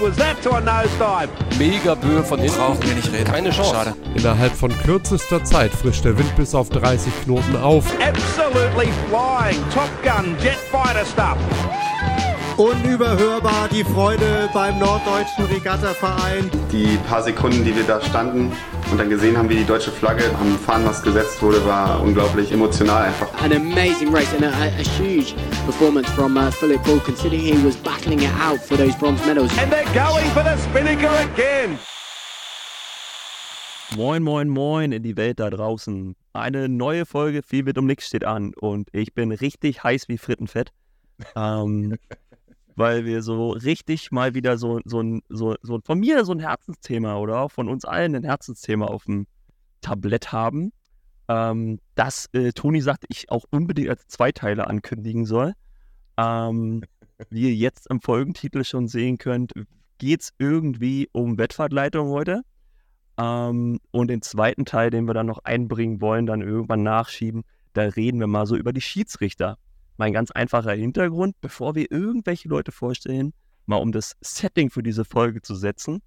was that to a nosedive? Mega Böe von hinten. Brauchen wir nicht reden. Keine Chance. Schade. Innerhalb von kürzester Zeit frischt der Wind bis auf 30 Knoten auf. Absolutely flying. Top Gun, jet fighter stuff. Unüberhörbar die Freude beim Norddeutschen Regattaverein. Die paar Sekunden, die wir da standen und dann gesehen haben, wie die deutsche Flagge am Fahnenmast gesetzt wurde, war unglaublich emotional einfach. An amazing race and a, a, huge performance from uh, Philip Bull, considering he was battling it out for those bronze medals. And they're going for the Spinnaker again. Moin, moin, moin in die Welt da draußen. Eine neue Folge Viel wird um nichts steht an und ich bin richtig heiß wie Frittenfett. Ähm, weil wir so richtig mal wieder so, so, ein, so, so von mir so ein Herzensthema oder auch von uns allen ein Herzensthema auf dem Tablett haben. Ähm, das äh, Toni sagt, ich auch unbedingt als Zweiteiler ankündigen soll. Ähm, wie ihr jetzt am Folgentitel schon sehen könnt, geht es irgendwie um Wettfahrtleitung heute. Ähm, und den zweiten Teil, den wir dann noch einbringen wollen, dann irgendwann nachschieben, da reden wir mal so über die Schiedsrichter. Mein ganz einfacher Hintergrund, bevor wir irgendwelche Leute vorstellen, mal um das Setting für diese Folge zu setzen.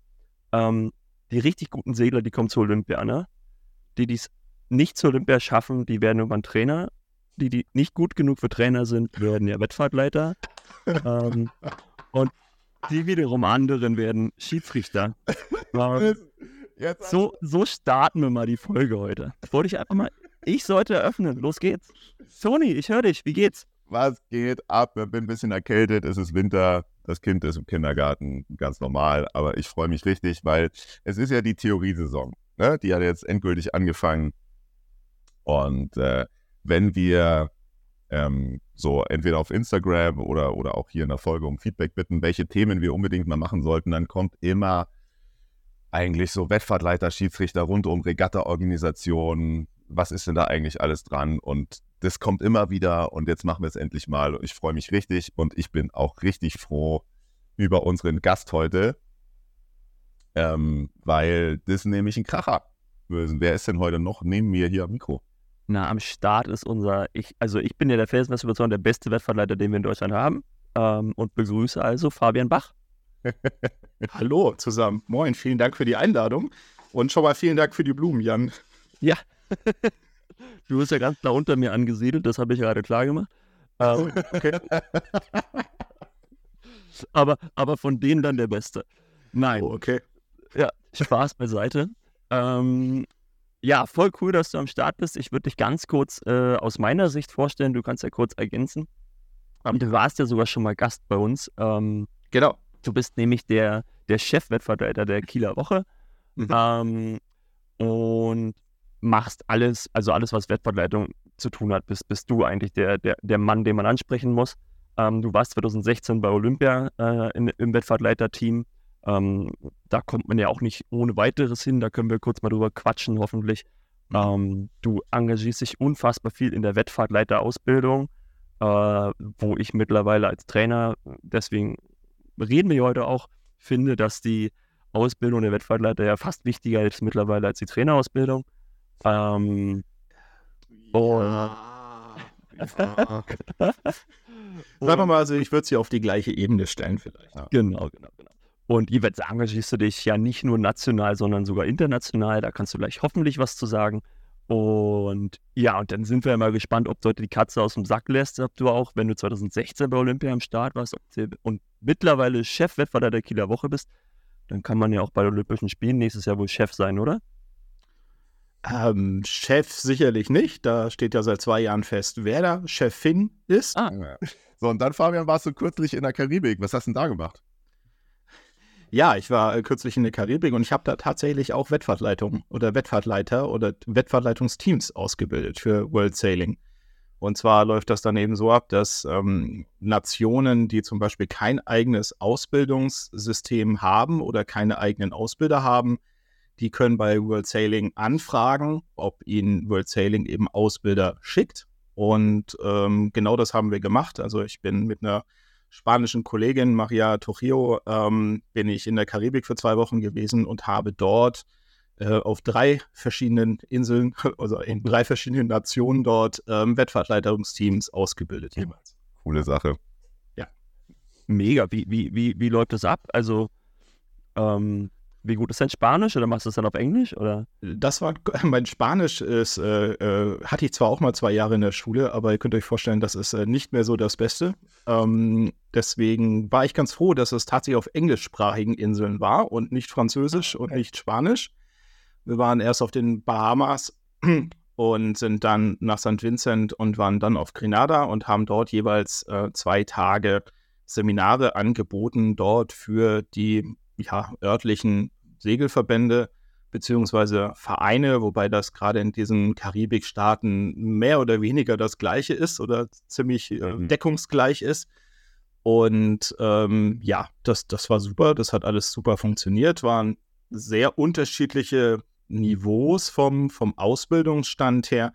Ähm, die richtig guten Segler, die kommen zur Olympia, ne? Die, die es nicht zur Olympia schaffen, die werden irgendwann Trainer. Die, die nicht gut genug für Trainer sind, werden ja Wettfahrtleiter. ähm, und die wiederum anderen werden Schiedsrichter. Ähm, so, so starten wir mal die Folge heute. Wollte ich einfach mal, ich sollte eröffnen. Los geht's. Toni, ich höre dich. Wie geht's? Was geht ab? Ich bin ein bisschen erkältet. Es ist Winter. Das Kind ist im Kindergarten. Ganz normal. Aber ich freue mich richtig, weil es ist ja die Theoriesaison. Ne? Die hat jetzt endgültig angefangen. Und äh, wenn wir ähm, so entweder auf Instagram oder, oder auch hier in der Folge um Feedback bitten, welche Themen wir unbedingt mal machen sollten, dann kommt immer eigentlich so Wettfahrtleiter, Schiedsrichter rund um Regatta-Organisationen. Was ist denn da eigentlich alles dran? Und das kommt immer wieder und jetzt machen wir es endlich mal. Und ich freue mich richtig und ich bin auch richtig froh über unseren Gast heute, ähm, weil das nämlich ein Kracher. Wer ist denn heute noch neben mir hier am Mikro? Na, am Start ist unser, ich, also ich bin ja der felsenfesten Überzeugung, der beste Wettfahrtleiter, den wir in Deutschland haben. Ähm, und begrüße also Fabian Bach. Hallo zusammen. Moin, vielen Dank für die Einladung. Und schon mal vielen Dank für die Blumen, Jan. Ja. du bist ja ganz da unter mir angesiedelt, das habe ich gerade klar gemacht. Ähm, Okay. aber, aber von denen dann der Beste. Nein. Oh, okay. Ja, Spaß beiseite. Ähm, ja, voll cool, dass du am Start bist. Ich würde dich ganz kurz äh, aus meiner Sicht vorstellen. Du kannst ja kurz ergänzen. Ähm, du warst ja sogar schon mal Gast bei uns. Ähm, Genau. du bist nämlich der, der Chefwettvertreter der Kieler Woche. Mhm. Ähm, und machst alles, also alles, was Wettfahrtleitung zu tun hat, bist, bist du eigentlich der, der, der Mann, den man ansprechen muss. Ähm, du warst 2016 bei Olympia äh, in, im Wettfahrtleiter-Team. Ähm, da kommt man ja auch nicht ohne weiteres hin. Da können wir kurz mal drüber quatschen, hoffentlich. Ähm, du engagierst dich unfassbar viel in der Wettfahrtleiter-Ausbildung, äh, wo ich mittlerweile als Trainer, deswegen reden wir heute auch, finde, dass die Ausbildung der Wettfahrtleiter ja fast wichtiger ist mittlerweile als die Trainerausbildung. Ähm, und Sagen wir mal, also ich würde sie auf die gleiche Ebene stellen vielleicht. Genau, genau, genau. Und jeweils engagierst du dich ja nicht nur national, sondern sogar international. Da kannst du gleich hoffentlich was zu sagen. Und ja, und dann sind wir ja mal gespannt, ob du heute die Katze aus dem Sack lässt, ob du auch, wenn du 2016 bei Olympia am Start warst und mittlerweile Chefwettfahrer der Kieler Woche bist, dann kann man ja auch bei den Olympischen Spielen nächstes Jahr wohl Chef sein, oder? Ähm, Chef sicherlich nicht. Da steht ja seit zwei Jahren fest, wer da Chefin ist. Ah. Ja. So, und dann, Fabian, warst du kürzlich in der Karibik. Was hast du denn da gemacht? Ja, ich war äh, kürzlich in der Karibik und ich habe da tatsächlich auch Wettfahrtleitung oder Wettfahrtleiter oder Wettfahrtleitungsteams ausgebildet für World Sailing. Und zwar läuft das dann eben so ab, dass ähm, Nationen, die zum Beispiel kein eigenes Ausbildungssystem haben oder keine eigenen Ausbilder haben, die können bei World Sailing anfragen, ob ihnen World Sailing eben Ausbilder schickt. Und ähm, genau das haben wir gemacht. Also ich bin mit einer spanischen Kollegin, Maria Trujillo, ähm, bin ich in der Karibik für zwei Wochen gewesen und habe dort äh, auf drei verschiedenen Inseln, also in drei verschiedenen Nationen dort ähm, Wettfahrtleitungsteams ausgebildet jeweils. Coole Sache. Mega. Wie, wie, wie, wie läuft das ab? Also, Ähm, wie gut ist dein Spanisch oder machst du es dann auf Englisch? Oder? Das war mein Spanisch ist, äh, äh, hatte ich zwar auch mal zwei Jahre in der Schule, aber ihr könnt euch vorstellen, das ist äh, nicht mehr so das Beste. Ähm, deswegen war ich ganz froh, dass es tatsächlich auf englischsprachigen Inseln war und nicht Französisch und nicht Spanisch. Wir waren erst auf den Bahamas und sind dann nach St. Vincent und waren dann auf Grenada und haben dort jeweils äh, zwei Tage Seminare angeboten, dort für die ja, örtlichen Segelverbände beziehungsweise Vereine, wobei das gerade in diesen Karibikstaaten mehr oder weniger das Gleiche ist oder ziemlich äh, Mhm. deckungsgleich ist. Und ähm, ja, das, das war super, das hat alles super funktioniert, waren sehr unterschiedliche Niveaus vom, vom Ausbildungsstand her.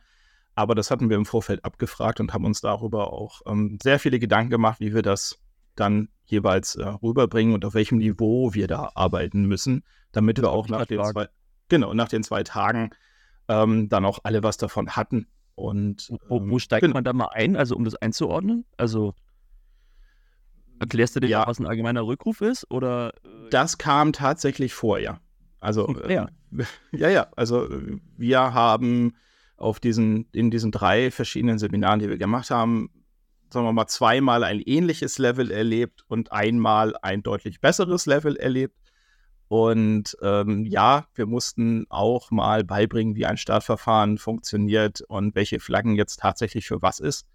Aber das hatten wir im Vorfeld abgefragt und haben uns darüber auch ähm, sehr viele Gedanken gemacht, wie wir das dann jeweils äh, rüberbringen und auf welchem Niveau wir da arbeiten müssen, damit wir auch nach den, zwei, genau, nach den zwei Tagen ähm, dann auch alle was davon hatten. Und Wo, wo ähm, steigt genau. man da mal ein, also um das einzuordnen? Also erklärst du dir, Ja. was ein allgemeiner Rückruf ist? Oder äh, Das kam tatsächlich vor, ja. Also, äh, Ja. ja, ja. Also, äh, wir haben auf diesen, in diesen drei verschiedenen Seminaren, die wir gemacht haben, sagen wir mal, zweimal ein ähnliches Level erlebt und einmal ein deutlich besseres Level erlebt. Und ähm, ja, wir mussten auch mal beibringen, wie ein Startverfahren funktioniert und welche Flaggen jetzt tatsächlich für was ist.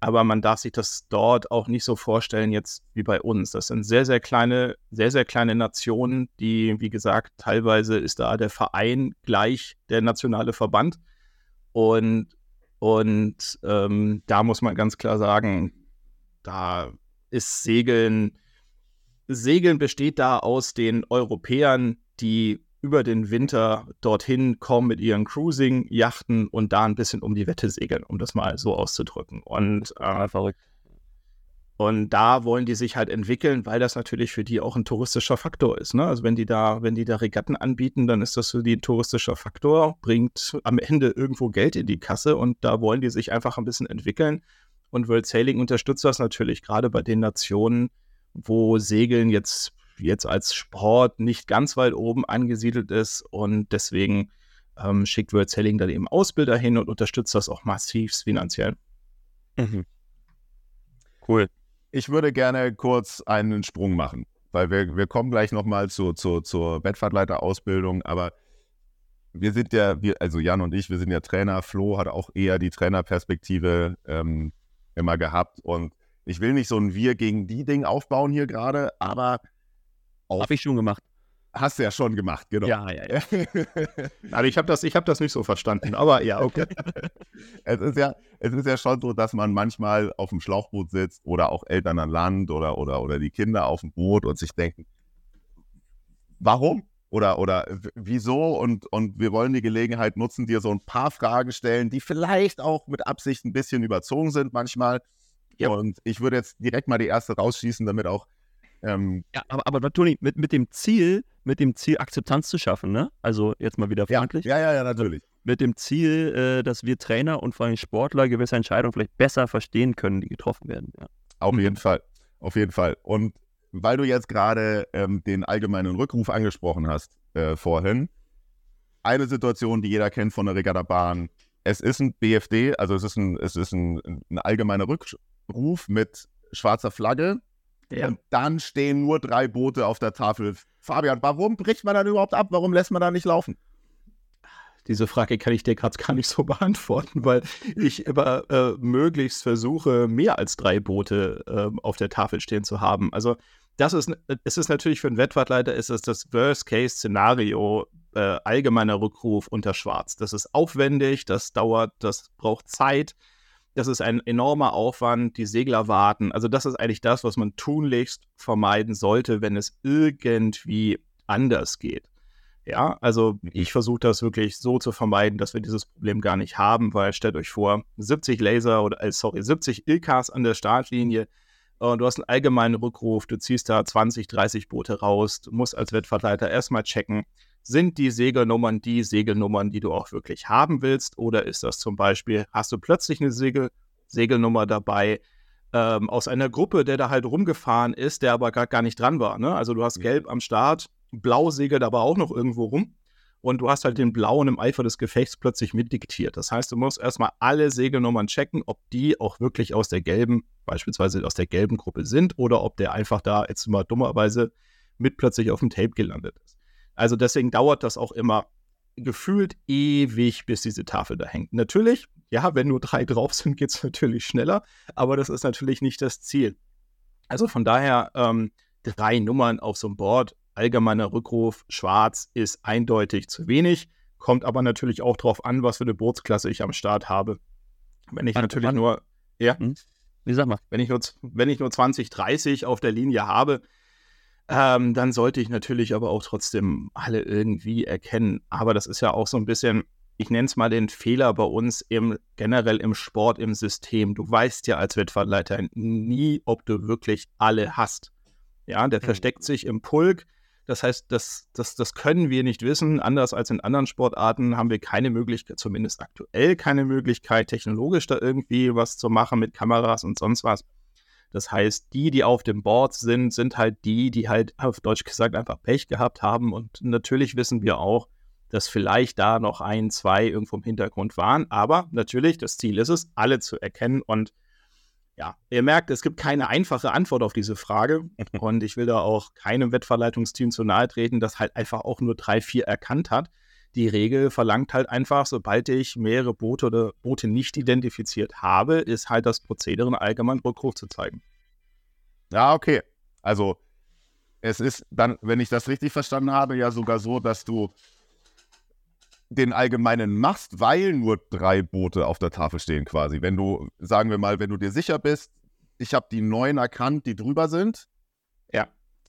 Aber man darf sich das dort auch nicht so vorstellen, jetzt wie bei uns. Das sind sehr, sehr kleine, sehr, sehr kleine Nationen, die, wie gesagt, teilweise ist da der Verein gleich der nationale Verband. Und, und ähm, da muss man ganz klar sagen, da ist Segeln, Segeln besteht da aus den Europäern, die über den Winter dorthin kommen mit ihren Cruising-Yachten und da ein bisschen um die Wette segeln, um das mal so auszudrücken. Und, äh, verrückt? Und da wollen die sich halt entwickeln, weil das natürlich für die auch ein touristischer Faktor ist. Ne? Also wenn die da, wenn die da Regatten anbieten, dann ist das für die ein touristischer Faktor, bringt am Ende irgendwo Geld in die Kasse und da wollen die sich einfach ein bisschen entwickeln. Und World Sailing unterstützt das natürlich gerade bei den Nationen, wo Segeln jetzt, jetzt als Sport nicht ganz weit oben angesiedelt ist. Und deswegen ähm, schickt World Sailing dann eben Ausbilder hin und unterstützt das auch massiv finanziell. Mhm. Cool. Ich würde gerne kurz einen Sprung machen, weil wir, wir kommen gleich nochmal zu, zu, zur Wettfahrtleiterausbildung, aber wir sind ja, wir, also Jan und ich, wir sind ja Trainer. Flo hat auch eher die Trainerperspektive ähm, immer gehabt und ich will nicht so ein Wir gegen die Ding aufbauen hier gerade, aber Habe ich schon gemacht. Hast du ja schon gemacht, genau. Ja, ja, ja. Also ich habe das, ich hab das nicht so verstanden, aber ja, okay. es ist ja, es ist ja schon so, dass man manchmal auf dem Schlauchboot sitzt oder auch Eltern an Land oder, oder, oder die Kinder auf dem Boot und sich denken, warum? Oder, oder wieso? Und, und wir wollen die Gelegenheit nutzen, dir so ein paar Fragen stellen, die vielleicht auch mit Absicht ein bisschen überzogen sind manchmal. Ja. Und ich würde jetzt direkt mal die erste rausschießen, damit auch ähm, ja aber, aber Toni, mit, mit dem Ziel, mit dem Ziel Akzeptanz zu schaffen, ne? Also jetzt mal wieder freundlich. ja, ja, ja, natürlich. Mit dem Ziel, äh, dass wir Trainer und vor allem Sportler gewisse Entscheidungen vielleicht besser verstehen können, die getroffen werden. Ja. Auf jeden Fall. Auf jeden Fall. Und weil du jetzt gerade ähm, den allgemeinen Rückruf angesprochen hast äh, vorhin, eine Situation, die jeder kennt von der Regattabahn. Es ist ein BFD, also es ist ein, es ist ein, ein allgemeiner Rückruf mit schwarzer Flagge. Ja. Und dann stehen nur drei Boote auf der Tafel. Fabian, warum bricht man dann überhaupt ab? Warum lässt man da nicht laufen? Diese Frage kann ich dir gerade gar nicht so beantworten, weil ich immer äh, möglichst versuche, mehr als drei Boote äh, auf der Tafel stehen zu haben. Also das ist, es ist natürlich für einen Wettfahrtleiter ist es das Worst-Case-Szenario, äh, allgemeiner Rückruf unter Schwarz. Das ist aufwendig, das dauert, das braucht Zeit, das ist ein enormer Aufwand, die Segler warten. Also das ist eigentlich das, was man tunlichst vermeiden sollte, wenn es irgendwie anders geht. Ja, also ich versuche das wirklich so zu vermeiden, dass wir dieses Problem gar nicht haben, weil stellt euch vor, 70 Laser oder äh, sorry, 70 Ilkas an der Startlinie und du hast einen allgemeinen Rückruf, du ziehst da 20, 30 Boote raus, du musst als Wettfahrtleiter erstmal checken, sind die Segelnummern die Segelnummern, die du auch wirklich haben willst oder ist das zum Beispiel, hast du plötzlich eine Segel, Segelnummer dabei, ähm, aus einer Gruppe, der da halt rumgefahren ist, der aber gar, gar nicht dran war. Ne? Also du hast gelb am Start Blau segelt aber auch noch irgendwo rum. Und du hast halt den Blauen im Eifer des Gefechts plötzlich mitdiktiert. Das heißt, du musst erstmal alle Segelnummern checken, ob die auch wirklich aus der gelben, beispielsweise aus der gelben Gruppe sind oder ob der einfach da jetzt mal dummerweise mit plötzlich auf dem Tape gelandet ist. Also deswegen dauert das auch immer gefühlt ewig, bis diese Tafel da hängt. Natürlich, ja, wenn nur drei drauf sind, geht es natürlich schneller, aber das ist natürlich nicht das Ziel. Also von daher ähm, drei Nummern auf so einem Board, allgemeiner Rückruf, schwarz ist eindeutig zu wenig, kommt aber natürlich auch darauf an, was für eine Bootsklasse ich am Start habe. Wenn ich Wann- natürlich wann- nur, ja, Hm? Wie sag mal? wenn ich nur, wenn ich nur 20, 30 auf der Linie habe, ähm, dann sollte ich natürlich aber auch trotzdem alle irgendwie erkennen. Aber das ist ja auch so ein bisschen, ich nenne es mal den Fehler bei uns im generell im Sport, im System. Du weißt ja als Wettfahrtleiter nie, ob du wirklich alle hast. Ja, der versteckt sich im Pulk. Das heißt, das, das, das können wir nicht wissen. Anders als in anderen Sportarten haben wir keine Möglichkeit, zumindest aktuell keine Möglichkeit, technologisch da irgendwie was zu machen mit Kameras und sonst was. Das heißt, die, die auf dem Board sind, sind halt die, die halt auf Deutsch gesagt einfach Pech gehabt haben. Und natürlich wissen wir auch, dass vielleicht da noch ein, zwei irgendwo im Hintergrund waren. Aber natürlich, das Ziel ist es, alle zu erkennen. Und ja, ihr merkt, es gibt keine einfache Antwort auf diese Frage. Und ich will da auch keinem Wettverleitungsteam zu nahe treten, das halt einfach auch nur drei, vier erkannt hat. Die Regel verlangt halt einfach, sobald ich mehrere Boote oder Boote nicht identifiziert habe, ist halt das Prozedere, einen allgemeinen Rückruf zu zeigen. Ja, okay. Also es ist dann, wenn ich das richtig verstanden habe, ja sogar so, dass du den allgemeinen machst, weil nur drei Boote auf der Tafel stehen quasi. Wenn du, sagen wir mal, wenn du dir sicher bist, ich habe die neun erkannt, die drüber sind, Ja.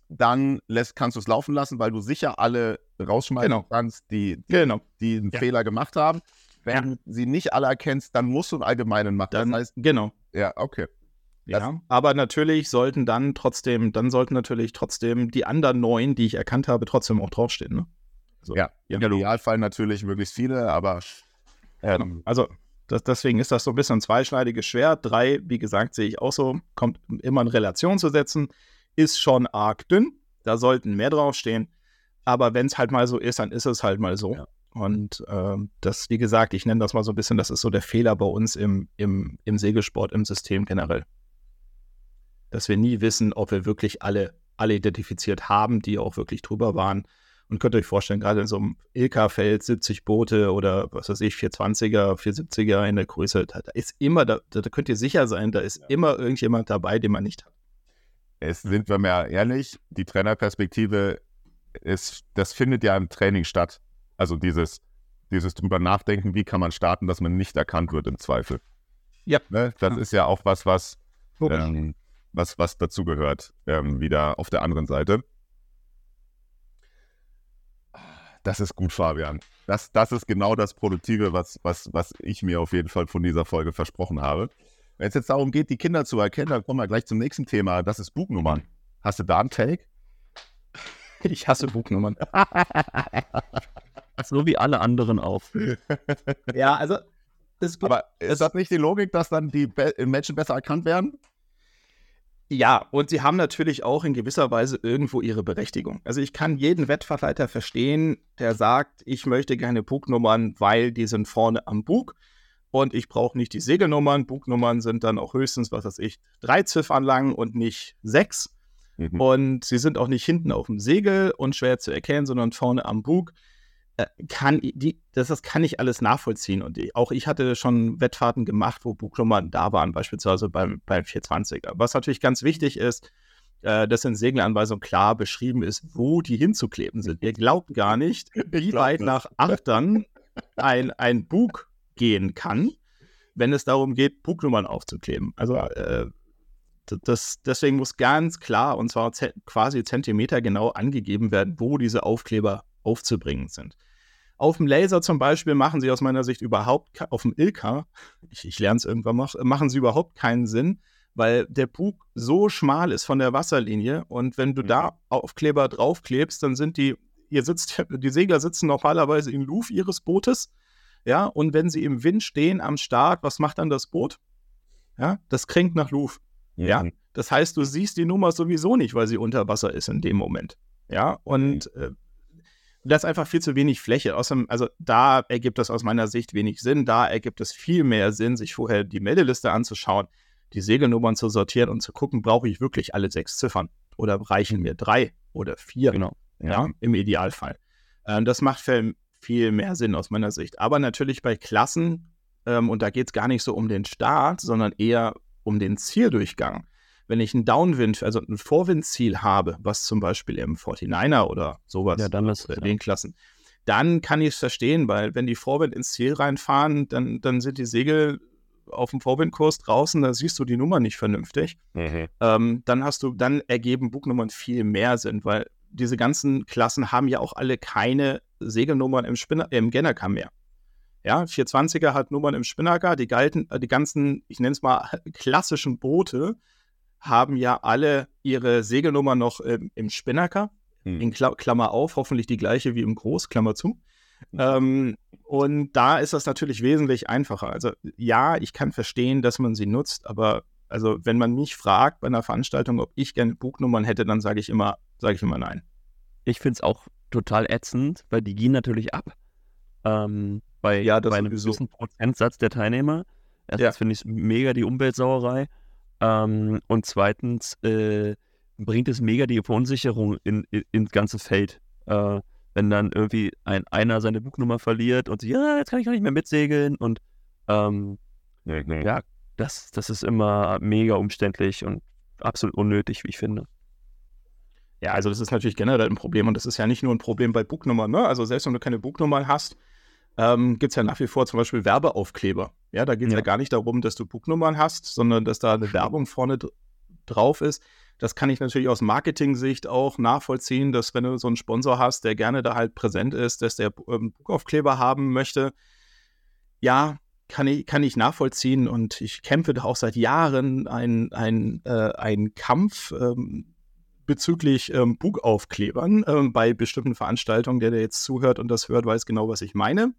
Dann lässt, kannst du es laufen lassen, weil du sicher alle rausschmeißen Genau. kannst, die, Genau. die einen Ja. Fehler gemacht haben. Wenn Ja. du sie nicht alle erkennst, dann musst du einen allgemeinen machen. Dann, das heißt, genau. ja, okay. Das- Ja, aber natürlich sollten dann trotzdem, dann sollten natürlich trotzdem die anderen neun, die ich erkannt habe, trotzdem auch draufstehen. Ne? So. Ja, Ja. im Idealfall natürlich möglichst viele, aber ähm, Also das, deswegen ist das so ein bisschen ein zweischneidiges Schwert. Drei, wie gesagt, sehe ich auch so, kommt immer in Relation zu setzen, ist schon arg dünn. Da sollten mehr draufstehen. Aber wenn es halt mal so ist, dann ist es halt mal so. Ja. Und ähm, das, wie gesagt, ich nenne das mal so ein bisschen, das ist so der Fehler bei uns im, im, im Segelsport, im System generell. Dass wir nie wissen, ob wir wirklich alle, alle identifiziert haben, die auch wirklich drüber waren. Und könnt ihr euch vorstellen, gerade in so einem Ilka-Feld, 70 Boote oder was weiß ich, 420er, 470er in der Größe, da, da ist immer, da, da könnt ihr sicher sein, da ist immer irgendjemand dabei, den man nicht hat. Es sind wir mal ehrlich, die Trainerperspektive, ist, das findet ja im Training statt. Also dieses, dieses drüber nachdenken, wie kann man starten, dass man nicht erkannt wird im Zweifel. Ja. Ne? Das Ja. ist ja auch was, was, ähm, was, was dazugehört, ähm, wieder auf der anderen Seite. Das ist gut, Fabian. Das, das ist genau das Produktive, was, was, was ich mir auf jeden Fall von dieser Folge versprochen habe. Wenn es jetzt darum geht, die Kinder zu erkennen, dann kommen wir gleich zum nächsten Thema. Das ist Bugnummern. Hast du da einen Take? Ich hasse Buchnummern. So wie alle anderen auch. ja, also ist Aber ist das nicht die Logik, dass dann die Be Menschen besser erkannt werden? Ja, und sie haben natürlich auch in gewisser Weise irgendwo ihre Berechtigung. Also ich kann jeden Wettverleiter verstehen, der sagt, ich möchte gerne Bugnummern, weil die sind vorne am Bug und ich brauche nicht die Segelnummern. Bugnummern sind dann auch höchstens, was weiß ich, drei Ziffern lang und nicht sechs. Mhm. Und sie sind auch nicht hinten auf dem Segel und schwer zu erkennen, sondern vorne am Bug. Äh, Kann die, das, das kann ich alles nachvollziehen. Und ich, auch ich hatte schon Wettfahrten gemacht, wo Bugnummern da waren, beispielsweise beim, beim 420er. Was natürlich ganz wichtig ist, äh, dass in Segelanweisung klar beschrieben ist, wo die hinzukleben sind. Ihr glaubt gar nicht, wie weit nach Achtern ein, ein Bug gehen kann, wenn es darum geht, Bugnummern aufzukleben. Also äh, das, deswegen muss ganz klar und zwar ze- quasi Zentimeter genau angegeben werden, wo diese Aufkleber aufzubringen sind. Auf dem Laser zum Beispiel machen sie aus meiner Sicht überhaupt, auf dem Ilka, ich, ich lerne es irgendwann noch, machen sie überhaupt keinen Sinn, weil der Bug so schmal ist von der Wasserlinie und wenn du da Aufkleber draufklebst, dann sind die, ihr sitzt, die Segler sitzen normalerweise im Luft ihres Bootes, ja, und wenn sie im Wind stehen am Start, was macht dann das Boot? Ja, das kränkt nach Luft. Ja, das heißt, du siehst die Nummer sowieso nicht, weil sie unter Wasser ist in dem Moment. Ja, und äh, das ist einfach viel zu wenig Fläche. Außerdem, also da ergibt das aus meiner Sicht wenig Sinn. Da ergibt es viel mehr Sinn, sich vorher die Meldeliste anzuschauen, die Segelnummern zu sortieren und zu gucken, brauche ich wirklich alle sechs Ziffern oder reichen mir drei oder vier? Genau. Ja, im Idealfall. Ähm, das macht viel, viel mehr Sinn aus meiner Sicht. Aber natürlich bei Klassen, ähm, und da geht es gar nicht so um den Start, sondern eher um den Zieldurchgang. Wenn ich ein Downwind, also ein Vorwindziel habe, was zum Beispiel im 49er oder sowas, Ja, dann ist es, den Klassen, dann kann ich es verstehen, weil wenn die Vorwind ins Ziel reinfahren, dann, dann sind die Segel auf dem Vorwindkurs draußen, da siehst du die Nummer nicht vernünftig. Ähm, dann hast du, dann ergeben Bugnummern viel mehr Sinn, weil diese ganzen Klassen haben ja auch alle keine Segelnummern im, Spinner, im Gennaker mehr. Ja, 420er hat Nummern im Spinnaker, die galten, äh, die ganzen, ich nenne es mal, klassischen Boote haben ja alle ihre Segelnummer noch ähm, im Spinnaker, Hm. in Kla Klammer auf, hoffentlich die gleiche wie im Groß, Klammer zu. Ähm, und da ist das natürlich wesentlich einfacher. Also ja, ich kann verstehen, dass man sie nutzt, aber also wenn man mich fragt bei einer Veranstaltung, ob ich gerne Bugnummern hätte, dann sage ich immer, sage ich immer nein. Ich finde es auch total ätzend, weil die gehen natürlich ab. Ähm, bei, Ja, das bei einem sowieso. gewissen Prozentsatz der Teilnehmer. Erstens Ja. finde ich es mega die Umweltsauerei. Ähm, und zweitens äh, bringt es mega die Verunsicherung in, in, ins ganze Feld. Äh, wenn dann irgendwie ein einer seine Bugnummer verliert und sich, ja, jetzt kann ich gar nicht mehr mitsegeln. Und ähm, Nee, nee. ja, das, das ist immer mega umständlich und absolut unnötig, wie ich finde. Ja, also das ist natürlich generell ein Problem und das ist ja nicht nur ein Problem bei Bugnummern. Ne? Also selbst wenn du keine Bugnummern hast, ähm, gibt es ja nach wie vor zum Beispiel Werbeaufkleber. Ja, da geht es ja. Ja. gar nicht darum, dass du Bugnummern hast, sondern dass da eine Werbung vorne dr drauf ist. Das kann ich natürlich aus Marketing-Sicht auch nachvollziehen, dass wenn du so einen Sponsor hast, der gerne da halt präsent ist, dass der ähm, Bugaufkleber haben möchte. Ja, kann ich, kann ich nachvollziehen und ich kämpfe da auch seit Jahren einen ein, äh, Kampf ähm, bezüglich ähm, Bugaufklebern ähm, bei bestimmten Veranstaltungen. Der, der jetzt zuhört und das hört, weiß genau, was ich meine.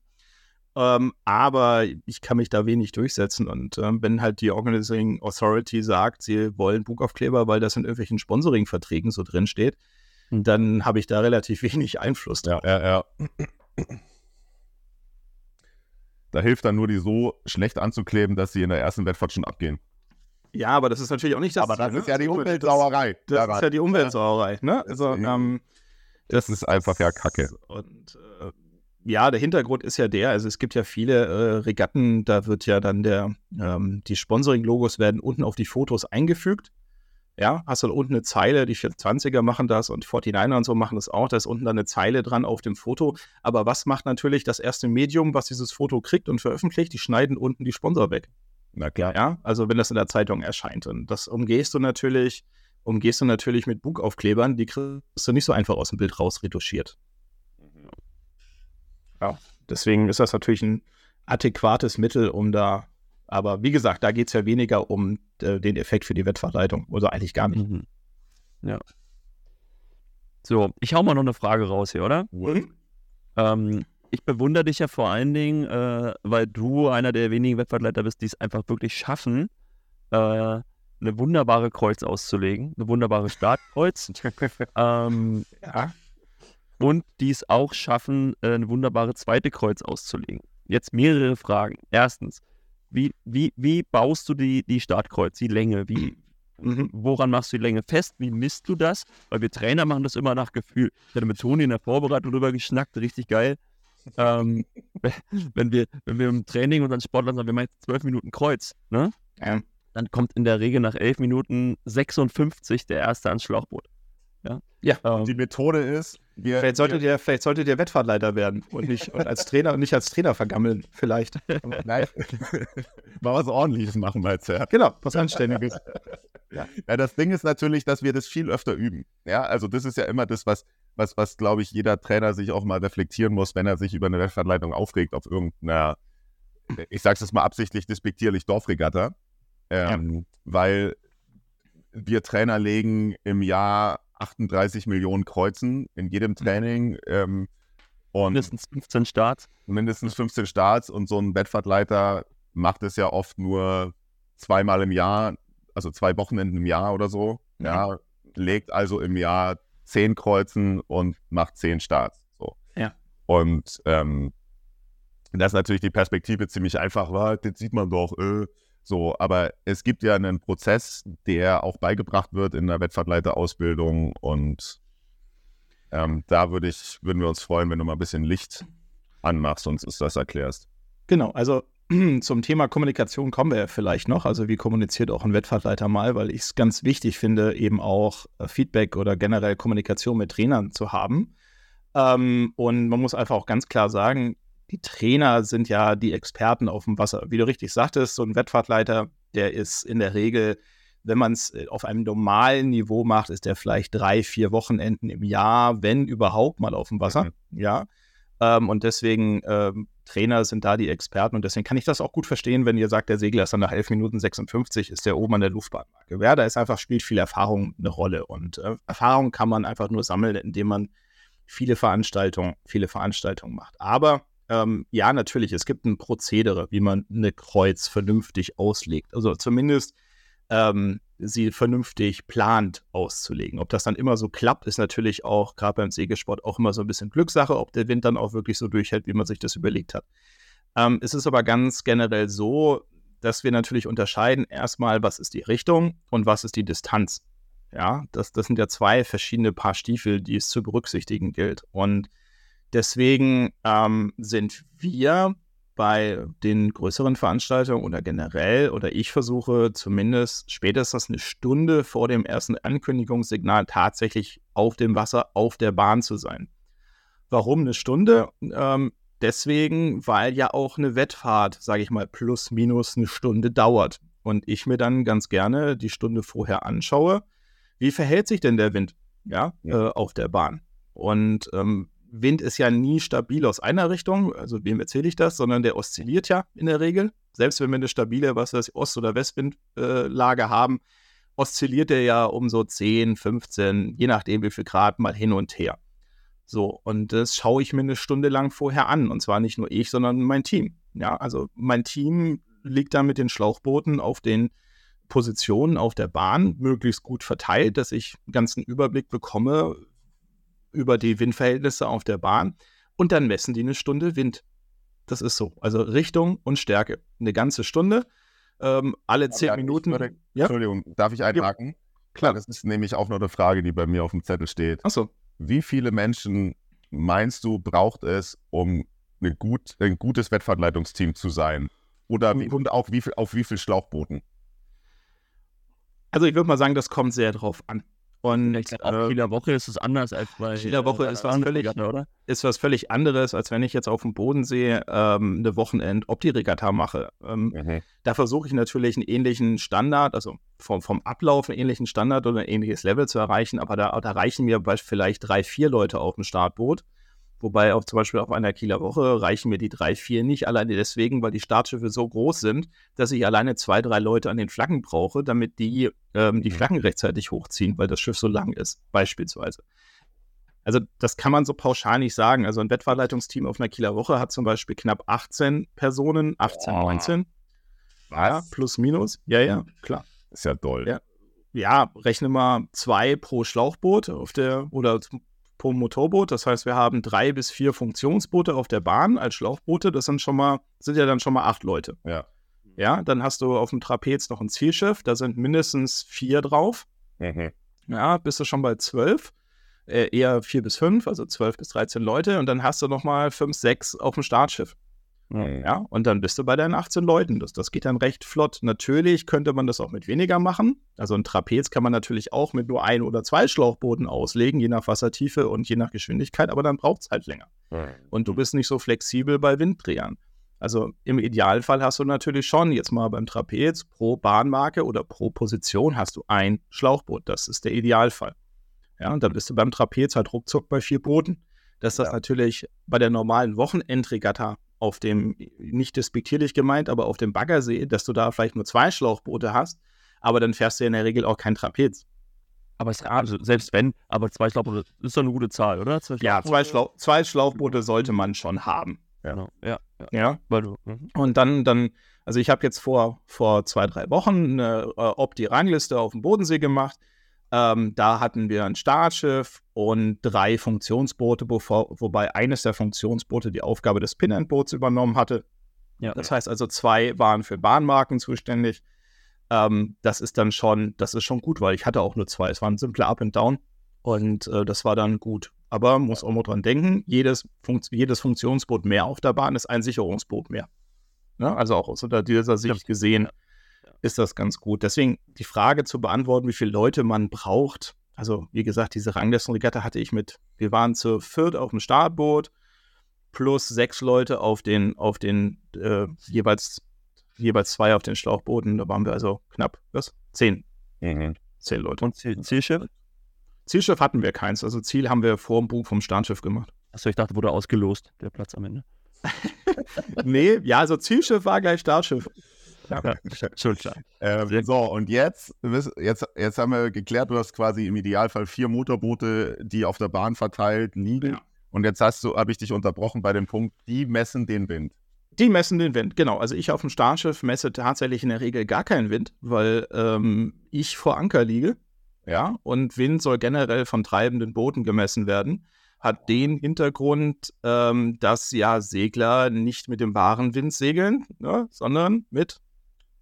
Ähm, aber ich kann mich da wenig durchsetzen. Und ähm, wenn halt die Organizing Authority sagt, sie wollen Bugaufkleber, weil das in irgendwelchen Sponsoring-Verträgen so drin steht, Hm. dann habe ich da relativ wenig Einfluss drauf. Ja, ja, ja. Da hilft dann nur, die so schlecht anzukleben, dass sie in der ersten Wettfahrt schon abgehen. Ja, aber das ist natürlich auch nicht das. Aber das Ziel, ist ja die Das- Umweltsauerei. Das, ist ja die Umweltsauerei. Ne? Also, ähm, Das ist einfach ja Kacke. Und äh, ja, der Hintergrund ist ja der, also es gibt ja viele äh, Regatten, da wird ja dann der, ähm, die Sponsoring-Logos werden unten auf die Fotos eingefügt. Ja, hast du unten eine Zeile, die 420er machen das und 49er und so machen das auch, da ist unten dann eine Zeile dran auf dem Foto. Aber was macht natürlich das erste Medium, was dieses Foto kriegt und veröffentlicht? Die schneiden unten die Sponsor weg. Na klar. Ja, also wenn das in der Zeitung erscheint. Und das umgehst du natürlich, umgehst du natürlich mit Bugaufklebern, die kriegst du nicht so einfach aus dem Bild rausretuschiert. Ja, deswegen ist das natürlich ein adäquates Mittel, um da, aber wie gesagt, da geht es ja weniger um äh, den Effekt für die Wettverleitung. Oder eigentlich gar nicht. Mhm. Ja. So, ich hau mal noch eine Frage raus hier, oder? Ähm, ich bewundere dich ja vor allen Dingen, äh, weil du einer der wenigen Wettbewerbsleiter bist, die es einfach wirklich schaffen, äh, eine wunderbare Kreuz auszulegen, eine wunderbare Startkreuz. ähm, Ja. und die es auch schaffen, äh, eine wunderbare zweite Kreuz auszulegen. Jetzt mehrere Fragen. Erstens, wie, wie, wie baust du die, die Startkreuz, die Länge? Wie, Mhm. woran machst du die Länge fest? Wie misst du das? Weil wir Trainer machen das immer nach Gefühl. Ich hatte mit Toni in der Vorbereitung drüber geschnackt, richtig geil. Ähm, wenn, wir, wenn wir im Training unseren Sportlern sagen, wir machen jetzt zwölf Minuten Kreuz, ne? Ja. dann kommt in der Regel nach elf Minuten 56 der erste ans Schlauchboot. Ja. Ja. Ähm, Die Methode ist, wir, Vielleicht solltet ihr, vielleicht solltet ihr Wettfahrtleiter werden und nicht und als Trainer und nicht als Trainer vergammeln, vielleicht. Nein. Mal was ordentliches machen, meinst du? Ja? Genau, was Anständiges. Ja, das Ding ist natürlich, dass wir das viel öfter üben. Ja, also das ist ja immer das, was, was, was glaube ich, jeder Trainer sich auch mal reflektieren muss, wenn er sich über eine Wettfahrtleitung aufregt auf irgendeiner, ich sag's jetzt mal absichtlich despektierlich, Dorfregatta. Ähm, Weil wir Trainer legen im Jahr 38 Millionen Kreuzen in jedem Training. Ähm, und mindestens 15 Starts. mindestens 15 Starts und so ein Wettfahrtleiter macht es ja oft nur zweimal im Jahr, also zwei Wochenenden im Jahr oder so. Ja, legt also im Jahr zehn kreuzen und macht zehn Starts. So. Ja. Und ähm, das ist natürlich die Perspektive ziemlich einfach war, das sieht man doch, äh, so, aber es gibt ja einen Prozess, der auch beigebracht wird in der Wettfahrtleiterausbildung und ähm, da würde ich, würden wir uns freuen, wenn du mal ein bisschen Licht anmachst und uns das erklärst. Genau, also zum Thema Kommunikation kommen wir ja vielleicht noch. Also wie kommuniziert auch ein Wettfahrtleiter mal, weil ich es ganz wichtig finde, eben auch äh, Feedback oder generell Kommunikation mit Trainern zu haben. Ähm, und man muss einfach auch ganz klar sagen, die Trainer sind ja die Experten auf dem Wasser. Wie du richtig sagtest, so ein Wettfahrtleiter, der ist in der Regel, wenn man es äh, auf einem normalen Niveau macht, ist der vielleicht drei, vier Wochenenden im Jahr, wenn überhaupt mal auf dem Wasser. Mhm. Ja. Ähm, und deswegen, ähm, Trainer sind da die Experten und deswegen kann ich das auch gut verstehen, wenn ihr sagt, der Segler ist dann nach 11 Minuten 56, ist der oben an der Luftbahnmarke. Ja, da ist einfach, spielt viel Erfahrung eine Rolle und äh, Erfahrung kann man einfach nur sammeln, indem man viele Veranstaltungen, viele Veranstaltungen macht. Aber ähm, ja, natürlich, es gibt ein Prozedere, wie man eine Kreuz vernünftig auslegt. Also zumindest ähm, sie vernünftig plant auszulegen. Ob das dann immer so klappt, ist natürlich auch gerade beim Segelsport auch immer so ein bisschen Glückssache, ob der Wind dann auch wirklich so durchhält, wie man sich das überlegt hat. Ähm, es ist aber ganz generell so, dass wir natürlich unterscheiden erstmal, was ist die Richtung und was ist die Distanz. Ja, das, das sind ja zwei verschiedene Paar Stiefel, die es zu berücksichtigen gilt. Und deswegen ähm, sind wir bei den größeren Veranstaltungen oder generell oder ich versuche zumindest spätestens eine Stunde vor dem ersten Ankündigungssignal tatsächlich auf dem Wasser, auf der Bahn zu sein. Warum eine Stunde? Ähm, deswegen, weil ja auch eine Wettfahrt, sage ich mal, plus minus eine Stunde dauert. Und ich mir dann ganz gerne die Stunde vorher anschaue, wie verhält sich denn der Wind ja, ja. Äh, auf der Bahn. Und ähm, Wind ist ja nie stabil aus einer Richtung, also wem erzähle ich das, sondern der oszilliert ja in der Regel. Selbst wenn wir eine stabile, was weiß Ost- oder Westwindlage äh, haben, oszilliert er ja um so 10, 15, je nachdem wie viel Grad mal hin und her. So, und das schaue ich mir eine Stunde lang vorher an. Und zwar nicht nur ich, sondern mein Team. Ja, also mein Team liegt da mit den Schlauchbooten auf den Positionen auf der Bahn möglichst gut verteilt, dass ich einen ganzen Überblick bekomme, über die Windverhältnisse auf der Bahn und dann messen die eine Stunde Wind. Das ist so. Also Richtung und Stärke. Eine ganze Stunde, ähm, alle zehn Minuten. Würde, ja? Entschuldigung, darf ich einhaken? Ja. Klar. Das ist nämlich auch noch eine Frage, die bei mir auf dem Zettel steht. Achso. Wie viele Menschen meinst du, braucht es, um gut, ein gutes Wettfahrtleitungsteam zu sein? Oder wie, und auch wie viel, auf wie viel Schlauchbooten? Also ich würde mal sagen, das kommt sehr drauf an. Und ich glaub, auf äh, Kieler Woche ist es anders als bei Kieler Woche äh, ist, was völlig, oder? ist was völlig anderes, als wenn ich jetzt auf dem Bodensee ähm, eine Wochenend Opti-Regatta mache. Ähm, mhm. Da versuche ich natürlich einen ähnlichen Standard, also vom, vom Ablauf einen ähnlichen Standard oder ein ähnliches Level zu erreichen, aber da, da reichen mir vielleicht drei, vier Leute auf dem Startboot. Wobei auch zum Beispiel auf einer Kieler Woche reichen mir die drei, vier nicht, alleine deswegen, weil die Startschiffe so groß sind, dass ich alleine zwei, drei Leute an den Flaggen brauche, damit die ähm, die mhm. Flaggen rechtzeitig hochziehen, weil das Schiff so lang ist, beispielsweise. Also das kann man so pauschal nicht sagen. Also ein Wettfahrleitungsteam auf einer Kieler Woche hat zum Beispiel knapp 18 Personen, 18, oh. 19. Was? Ja, plus, minus. Ja, ja, klar. Ist ja doll. Ja, ja rechne mal zwei pro Schlauchboot auf der oder pro Motorboot. Das heißt, wir haben drei bis vier Funktionsboote auf der Bahn als Schlauchboote. Das sind schon mal, sind ja dann schon mal acht Leute. Ja. Ja, dann hast du auf dem Trapez noch ein Zielschiff, da sind mindestens vier drauf. Mhm. Ja, bist du schon bei zwölf. Äh, eher vier bis fünf, also zwölf bis 13 Leute. Und dann hast du nochmal fünf, sechs auf dem Startschiff. Ja, und dann bist du bei deinen 18 Leuten. Das, das geht dann recht flott. Natürlich könnte man das auch mit weniger machen. Also ein Trapez kann man natürlich auch mit nur ein oder zwei Schlauchbooten auslegen, je nach Wassertiefe und je nach Geschwindigkeit, aber dann braucht es halt länger. Mhm. Und du bist nicht so flexibel bei Winddrehern. Also im Idealfall hast du natürlich schon jetzt mal beim Trapez pro Bahnmarke oder pro Position hast du ein Schlauchboot. Das ist der Idealfall. Ja, und dann bist du beim Trapez halt ruckzuck bei vier Booten. Dass das ja. natürlich bei der normalen Wochenendregatta auf dem, nicht despektierlich gemeint, aber auf dem Baggersee, dass du da vielleicht nur zwei Schlauchboote hast, aber dann fährst du in der Regel auch kein Trapez. Aber es, also selbst wenn, aber zwei Schlauchboote ist doch eine gute Zahl, oder? Zwei ja, zwei, Schlau zwei Schlauchboote sollte man schon haben. Ja, genau. ja. ja. ja. Weil du, mhm. Und dann, dann, also ich habe jetzt vor, vor zwei, drei Wochen eine äh, Opti-Rangliste auf dem Bodensee gemacht Ähm, da hatten wir ein Startschiff und drei Funktionsboote, wobei eines der Funktionsboote die Aufgabe des Pin-End-Boots übernommen hatte. Ja. Das heißt also, zwei waren für Bahnmarken zuständig. Ähm, das ist dann schon, das ist schon gut, weil ich hatte auch nur zwei. Es war ein simpler Up and Down und äh, das war dann gut. Aber man muss auch mal dran denken, jedes, Funkt jedes Funktionsboot mehr auf der Bahn ist ein Sicherungsboot mehr. Ja, also auch aus dieser Sicht gesehen ist das ganz gut. Deswegen die Frage zu beantworten, wie viele Leute man braucht. Also, wie gesagt, diese Ranglistenregatta hatte ich mit, wir waren zu viert auf dem Startboot, plus sechs Leute auf den, auf den äh, jeweils, jeweils zwei auf den Schlauchbooten. Da waren wir also knapp, was? Zehn. Mhm. Zehn Leute. Und Ziel Zielschiff? Zielschiff hatten wir keins. Also Ziel haben wir vor dem Buch vom Startschiff gemacht. Achso, ich dachte, wurde ausgelost, der Platz am Ende. nee, ja, also Zielschiff war gleich Startschiff. Ja, schon klar. Ähm, so, und jetzt, jetzt, jetzt haben wir geklärt, du hast quasi im Idealfall vier Motorboote, die auf der Bahn verteilt liegen. Ja. Und jetzt hast du, habe ich dich unterbrochen bei dem Punkt, die messen den Wind. Die messen den Wind, genau. Also ich auf dem Startschiff messe tatsächlich in der Regel gar keinen Wind, weil ähm, ich vor Anker liege. Ja, und Wind soll generell von treibenden Booten gemessen werden. Hat den Hintergrund, ähm, dass ja Segler nicht mit dem wahren Wind segeln, ne, sondern mit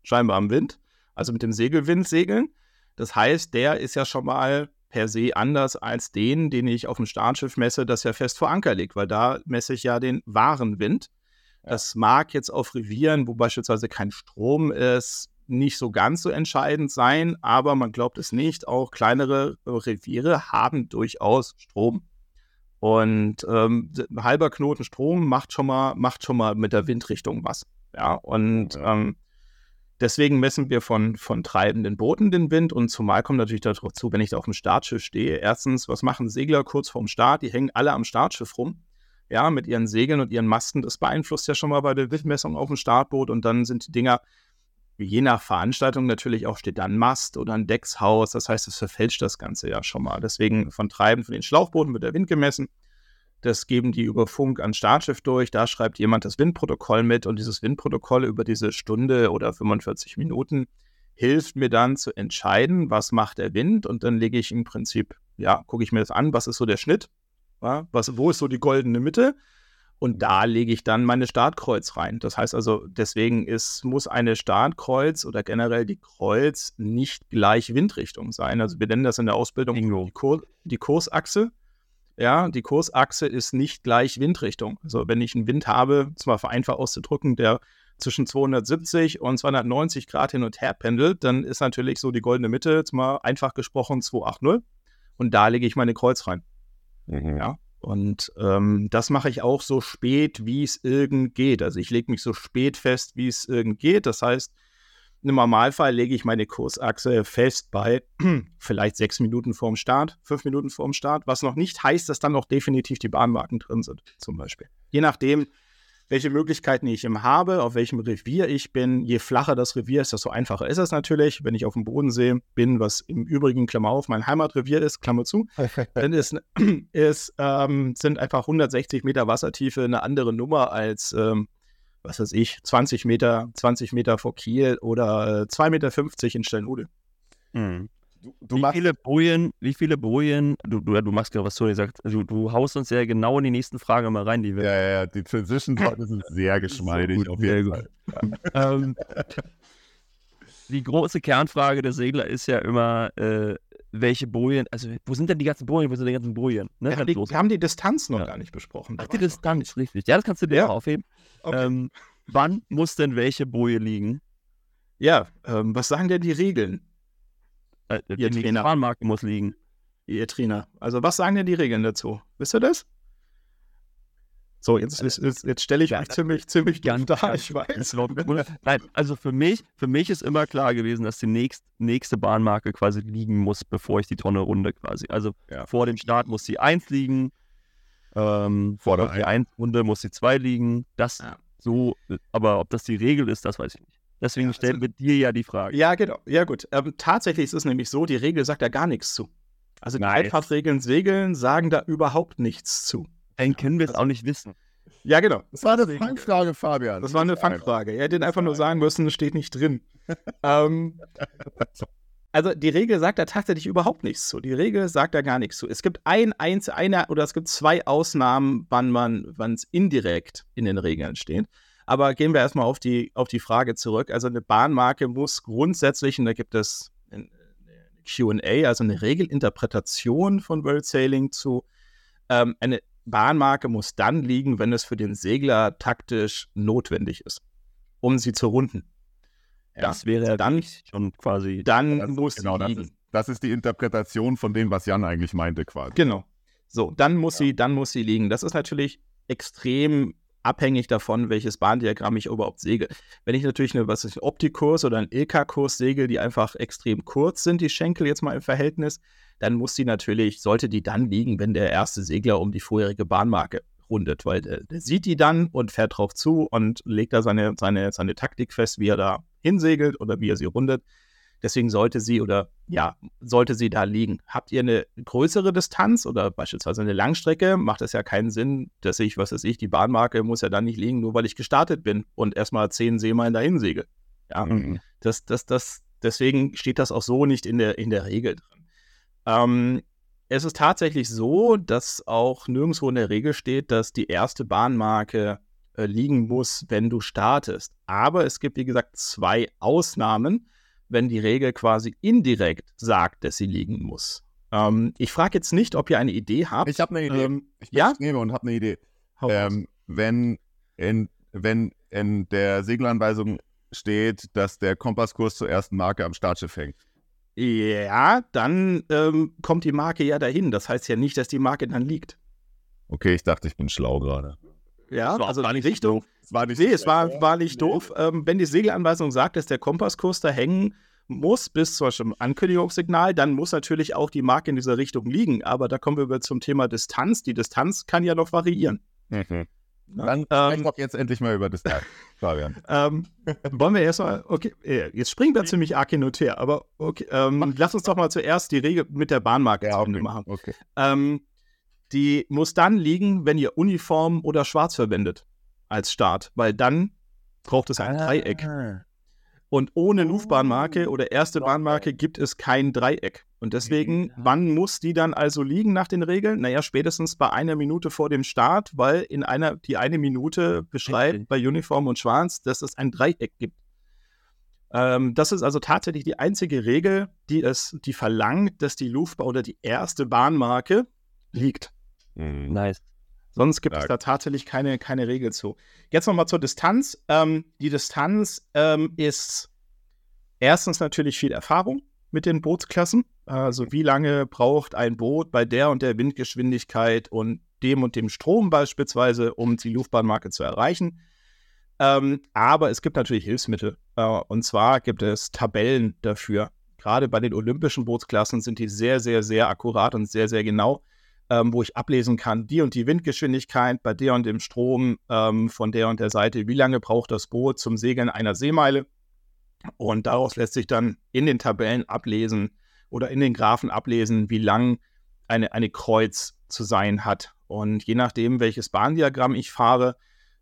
scheinbarem Wind, also mit dem Segelwind segeln. Das heißt, der ist ja schon mal per se anders als den, den ich auf dem Startschiff messe, das ja fest vor Anker liegt, weil da messe ich ja den wahren Wind. Das mag jetzt auf Revieren, wo beispielsweise kein Strom ist, nicht so ganz so entscheidend sein, aber man glaubt es nicht, auch kleinere Reviere haben durchaus Strom. Und ähm, ein halber Knoten Strom macht schon mal, macht schon mal mit der Windrichtung was. Ja, und ähm, deswegen messen wir von, von treibenden Booten den Wind und zumal kommt natürlich dazu, wenn ich da auf dem Startschiff stehe. Erstens, was machen Segler kurz vorm Start? Die hängen alle am Startschiff rum ja, mit ihren Segeln und ihren Masten. Das beeinflusst ja schon mal bei der Windmessung auf dem Startboot und dann sind die Dinger, je nach Veranstaltung natürlich auch steht da ein Mast oder ein Deckshaus. Das heißt, es verfälscht das Ganze ja schon mal. Deswegen von Treiben von den Schlauchbooten wird der Wind gemessen. Das geben die über Funk ans Startschiff durch. Da schreibt jemand das Windprotokoll mit und dieses Windprotokoll über diese Stunde oder 45 Minuten hilft mir dann zu entscheiden, was macht der Wind und dann lege ich im Prinzip, ja, gucke ich mir das an, was ist so der Schnitt was, wo ist so die goldene Mitte? Und da lege ich dann meine Startkreuz rein. Das heißt also, deswegen ist, muss eine Startkreuz oder generell die Kreuz nicht gleich Windrichtung sein. Also wir nennen das in der Ausbildung die, Kur die Kursachse. Ja, die Kursachse ist nicht gleich Windrichtung. Also wenn ich einen Wind habe, zwar vereinfacht auszudrücken, der zwischen 270 und 290 Grad hin und her pendelt, dann ist natürlich so die goldene Mitte, jetzt mal einfach gesprochen, 280. Und da lege ich meine Kreuz rein. Mhm. Ja. Und ähm, das mache ich auch so spät, wie es irgend geht. Also ich lege mich so spät fest, wie es irgend geht. Das heißt, im Normalfall lege ich meine Kursachse fest bei vielleicht sechs Minuten vorm Start, fünf Minuten vorm Start, was noch nicht heißt, dass dann noch definitiv die Bahnmarken drin sind, zum Beispiel. Je nachdem, welche Möglichkeiten ich eben habe, auf welchem Revier ich bin. Je flacher das Revier ist, desto einfacher ist es natürlich. Wenn ich auf dem Bodensee bin, was im Übrigen, Klammer auf, mein Heimatrevier ist, Klammer zu, dann ist, ist, ähm, sind einfach 160 Meter Wassertiefe eine andere Nummer als, ähm, was weiß ich, 20 Meter, 20 Meter vor Kiel oder äh, 2,50 Meter in Steinhude. Mhm. Du, du wie, viele Bojen, wie viele Bojen, du, du, du machst gerade was zu gesagt, du, du haust uns ja genau in die nächsten Fragen mal rein, die wir. Ja, ja, ja, die Transitions heute sind sehr geschmeidig, so auf jeden Fall. Ja. ähm, die große Kernfrage der Segler ist ja immer, äh, welche Bojen, also wo sind denn die ganzen Bojen, wo sind die ganzen Bojen? Ne? Ja, die, wir haben die Distanz noch ja. gar nicht besprochen. Ach, die Distanz, richtig. Ja, das kannst du dir ja. aufheben. Okay. Ähm, wann muss denn welche Boje liegen? Ja, ähm, was sagen denn die Regeln? Äh, Ihr die Trainer. Bahnmarke muss liegen. Ihr Trainer. Also, was sagen denn die Regeln dazu? Wisst ihr das? So, jetzt, jetzt, jetzt stelle ich mich ziemlich, ziemlich ganz da, ich weiß. Nein, also für mich, für mich ist immer klar gewesen, dass die nächst, nächste Bahnmarke quasi liegen muss, bevor ich die Tonne runde quasi. Also ja. vor dem Start muss die 1 liegen, ähm, vor der 1 Runde muss die 2 liegen. Das ja. so, aber ob das die Regel ist, das weiß ich nicht. Deswegen ja, stellen also, wir dir ja die Frage. Ja, genau. Ja, gut. Ähm, tatsächlich ist es nämlich so, die Regel sagt da gar nichts zu. Also die nice. Einfahrtregeln, Segeln sagen da überhaupt nichts zu. Dann können wir es auch nicht wissen. Ja, genau. Das war eine Fangfrage, Fabian. Das war eine Fangfrage. Er hätte einfach nur sagen müssen, es steht nicht drin. ähm, Also die Regel sagt da tatsächlich überhaupt nichts zu. Die Regel sagt da gar nichts zu. Es gibt ein, eins, eine oder es gibt zwei Ausnahmen, wann man, wann es indirekt in den Regeln steht. Aber gehen wir erstmal auf die, auf die Frage zurück. Also eine Bahnmarke muss grundsätzlich, und da gibt es eine QA, also eine Regelinterpretation von World Sailing zu, ähm, eine Bahnmarke muss dann liegen, wenn es für den Segler taktisch notwendig ist, um sie zu runden. Ja, das wäre dann schon quasi. Dann das, muss genau, sie das liegen. ist, das ist die Interpretation von dem, was Jan eigentlich meinte, quasi. Genau. So, dann muss sie, dann muss sie liegen. Das ist natürlich extrem abhängig davon, welches Bahndiagramm ich überhaupt segel. Wenn ich natürlich eine, was ist, Optikkurs oder einen Ilka-Kurs segel, die einfach extrem kurz sind, die Schenkel jetzt mal im Verhältnis, dann muss die natürlich, sollte die dann liegen, wenn der erste Segler um die vorherige Bahnmarke rundet, weil der, der sieht die dann und fährt drauf zu und legt da seine, seine, seine Taktik fest, wie er da hinsegelt oder wie er sie rundet. Deswegen sollte sie oder ja, sollte sie da liegen. Habt ihr eine größere Distanz oder beispielsweise eine Langstrecke, macht es ja keinen Sinn, dass ich, was weiß ich, die Bahnmarke muss ja dann nicht liegen, nur weil ich gestartet bin und erstmal zehn Seemeilen dahin segel. Ja, Mhm. das, das, das, deswegen steht das auch so nicht in der, in der Regel drin. Ähm, es ist tatsächlich so, dass auch nirgendwo in der Regel steht, dass die erste Bahnmarke äh, liegen muss, wenn du startest. Aber es gibt, wie gesagt, zwei Ausnahmen, wenn die Regel quasi indirekt sagt, dass sie liegen muss. Ähm, ich frage jetzt nicht, ob ihr eine Idee habt. Ich habe eine Idee. Ähm, ich ja? nehme und habe eine Idee. Ähm, wenn, in, wenn in der Segelanweisung steht, dass der Kompasskurs zur ersten Marke am Startschiff hängt. ja, dann ähm, kommt die Marke ja dahin. Das heißt ja nicht, dass die Marke dann liegt. Okay, ich dachte, ich bin schlau gerade. Ja, Das war also gar die Richtung. Es war nicht Nee, so es war, war nicht Nee. doof. Ähm, wenn die Segelanweisung sagt, dass der Kompasskurs da hängen muss, bis zum Beispiel Ankündigungssignal, dann muss natürlich auch die Marke in dieser Richtung liegen. Aber da kommen wir über zum Thema Distanz. Die Distanz kann ja noch variieren. Mhm. Ne? Dann sprechen ähm, wir jetzt endlich mal über das Teil, Fabian. ähm, wollen wir erstmal, okay, jetzt springen wir ziemlich arg hin und her, aber okay, ähm, lass uns doch mal zuerst die Regel mit der Bahnmarke zu Ende machen. okay. Ähm, die muss dann liegen, wenn ihr Uniform oder Schwarz verwendet als Start, weil dann braucht es ein Dreieck. Und ohne Luftbahnmarke oder erste Bahnmarke gibt es kein Dreieck. Und deswegen, wann muss die dann also liegen nach den Regeln? Naja, spätestens bei einer Minute vor dem Start, weil in einer, die eine Minute beschreibt bei Uniform und Schwarz, dass es ein Dreieck gibt. Ähm, das ist also tatsächlich die einzige Regel, die es, die verlangt, dass die Luftbahn oder die erste Bahnmarke liegt. Mhm. Nice. Sonst gibt es Stark. da tatsächlich keine, keine Regel zu. Jetzt nochmal zur Distanz. Ähm, die Distanz ähm, ist erstens natürlich viel Erfahrung mit den Bootsklassen. Also wie lange braucht ein Boot bei der und der Windgeschwindigkeit und dem und dem Strom beispielsweise, um die Luftbahnmarke zu erreichen. Ähm, aber es gibt natürlich Hilfsmittel. Äh, und zwar gibt es Tabellen dafür. Gerade bei den olympischen Bootsklassen sind die sehr, sehr, sehr akkurat und sehr, sehr genau ähm, wo ich ablesen kann, die und die Windgeschwindigkeit bei der und dem Strom ähm, von der und der Seite, wie lange braucht das Boot zum Segeln einer Seemeile. Und daraus lässt sich dann in den Tabellen ablesen oder in den Graphen ablesen, wie lang eine, eine Kreuz zu sein hat. Und je nachdem, welches Bahndiagramm ich fahre,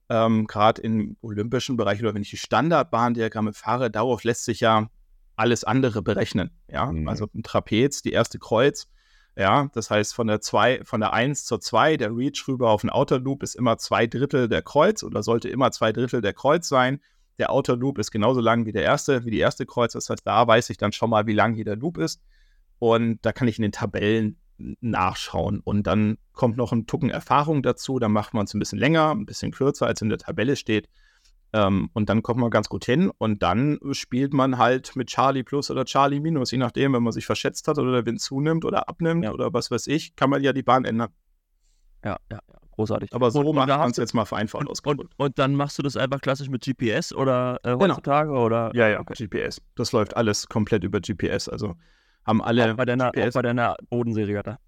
ähm, gerade im olympischen Bereich oder wenn ich die Standardbahndiagramme fahre, darauf lässt sich ja alles andere berechnen. Ja, Mhm. also ein Trapez, die erste Kreuz, ja, das heißt von der zwei, von der 1 zur 2, der Reach rüber auf den Outer Loop ist immer zwei Drittel der Kreuz oder sollte immer zwei Drittel der Kreuz sein. Der Outer Loop ist genauso lang wie der erste, wie die erste Kreuz. Das heißt, da weiß ich dann schon mal, wie lang jeder Loop ist. Und da kann ich in den Tabellen nachschauen. Und dann kommt noch ein Tucken Erfahrung dazu. Dann macht man es ein bisschen länger, ein bisschen kürzer, als in der Tabelle steht. Ähm, und dann kommt man ganz gut hin. Und dann spielt man halt mit Charlie Plus oder Charlie Minus, je nachdem, wenn man sich verschätzt hat oder der Wind zunimmt oder abnimmt Ja. oder was weiß ich, kann man ja die Bahn ändern. Ja, ja, ja. Großartig. Aber so Und- macht man es jetzt mal vereinfacht ausgedrückt. und, und dann machst du das einfach klassisch mit GPS oder äh, Genau. heutzutage? Oder? Ja, ja, GPS. Das läuft alles komplett über GPS. Also haben alle Auch bei deiner, auch GPS. bei deiner Bodenseeregatta.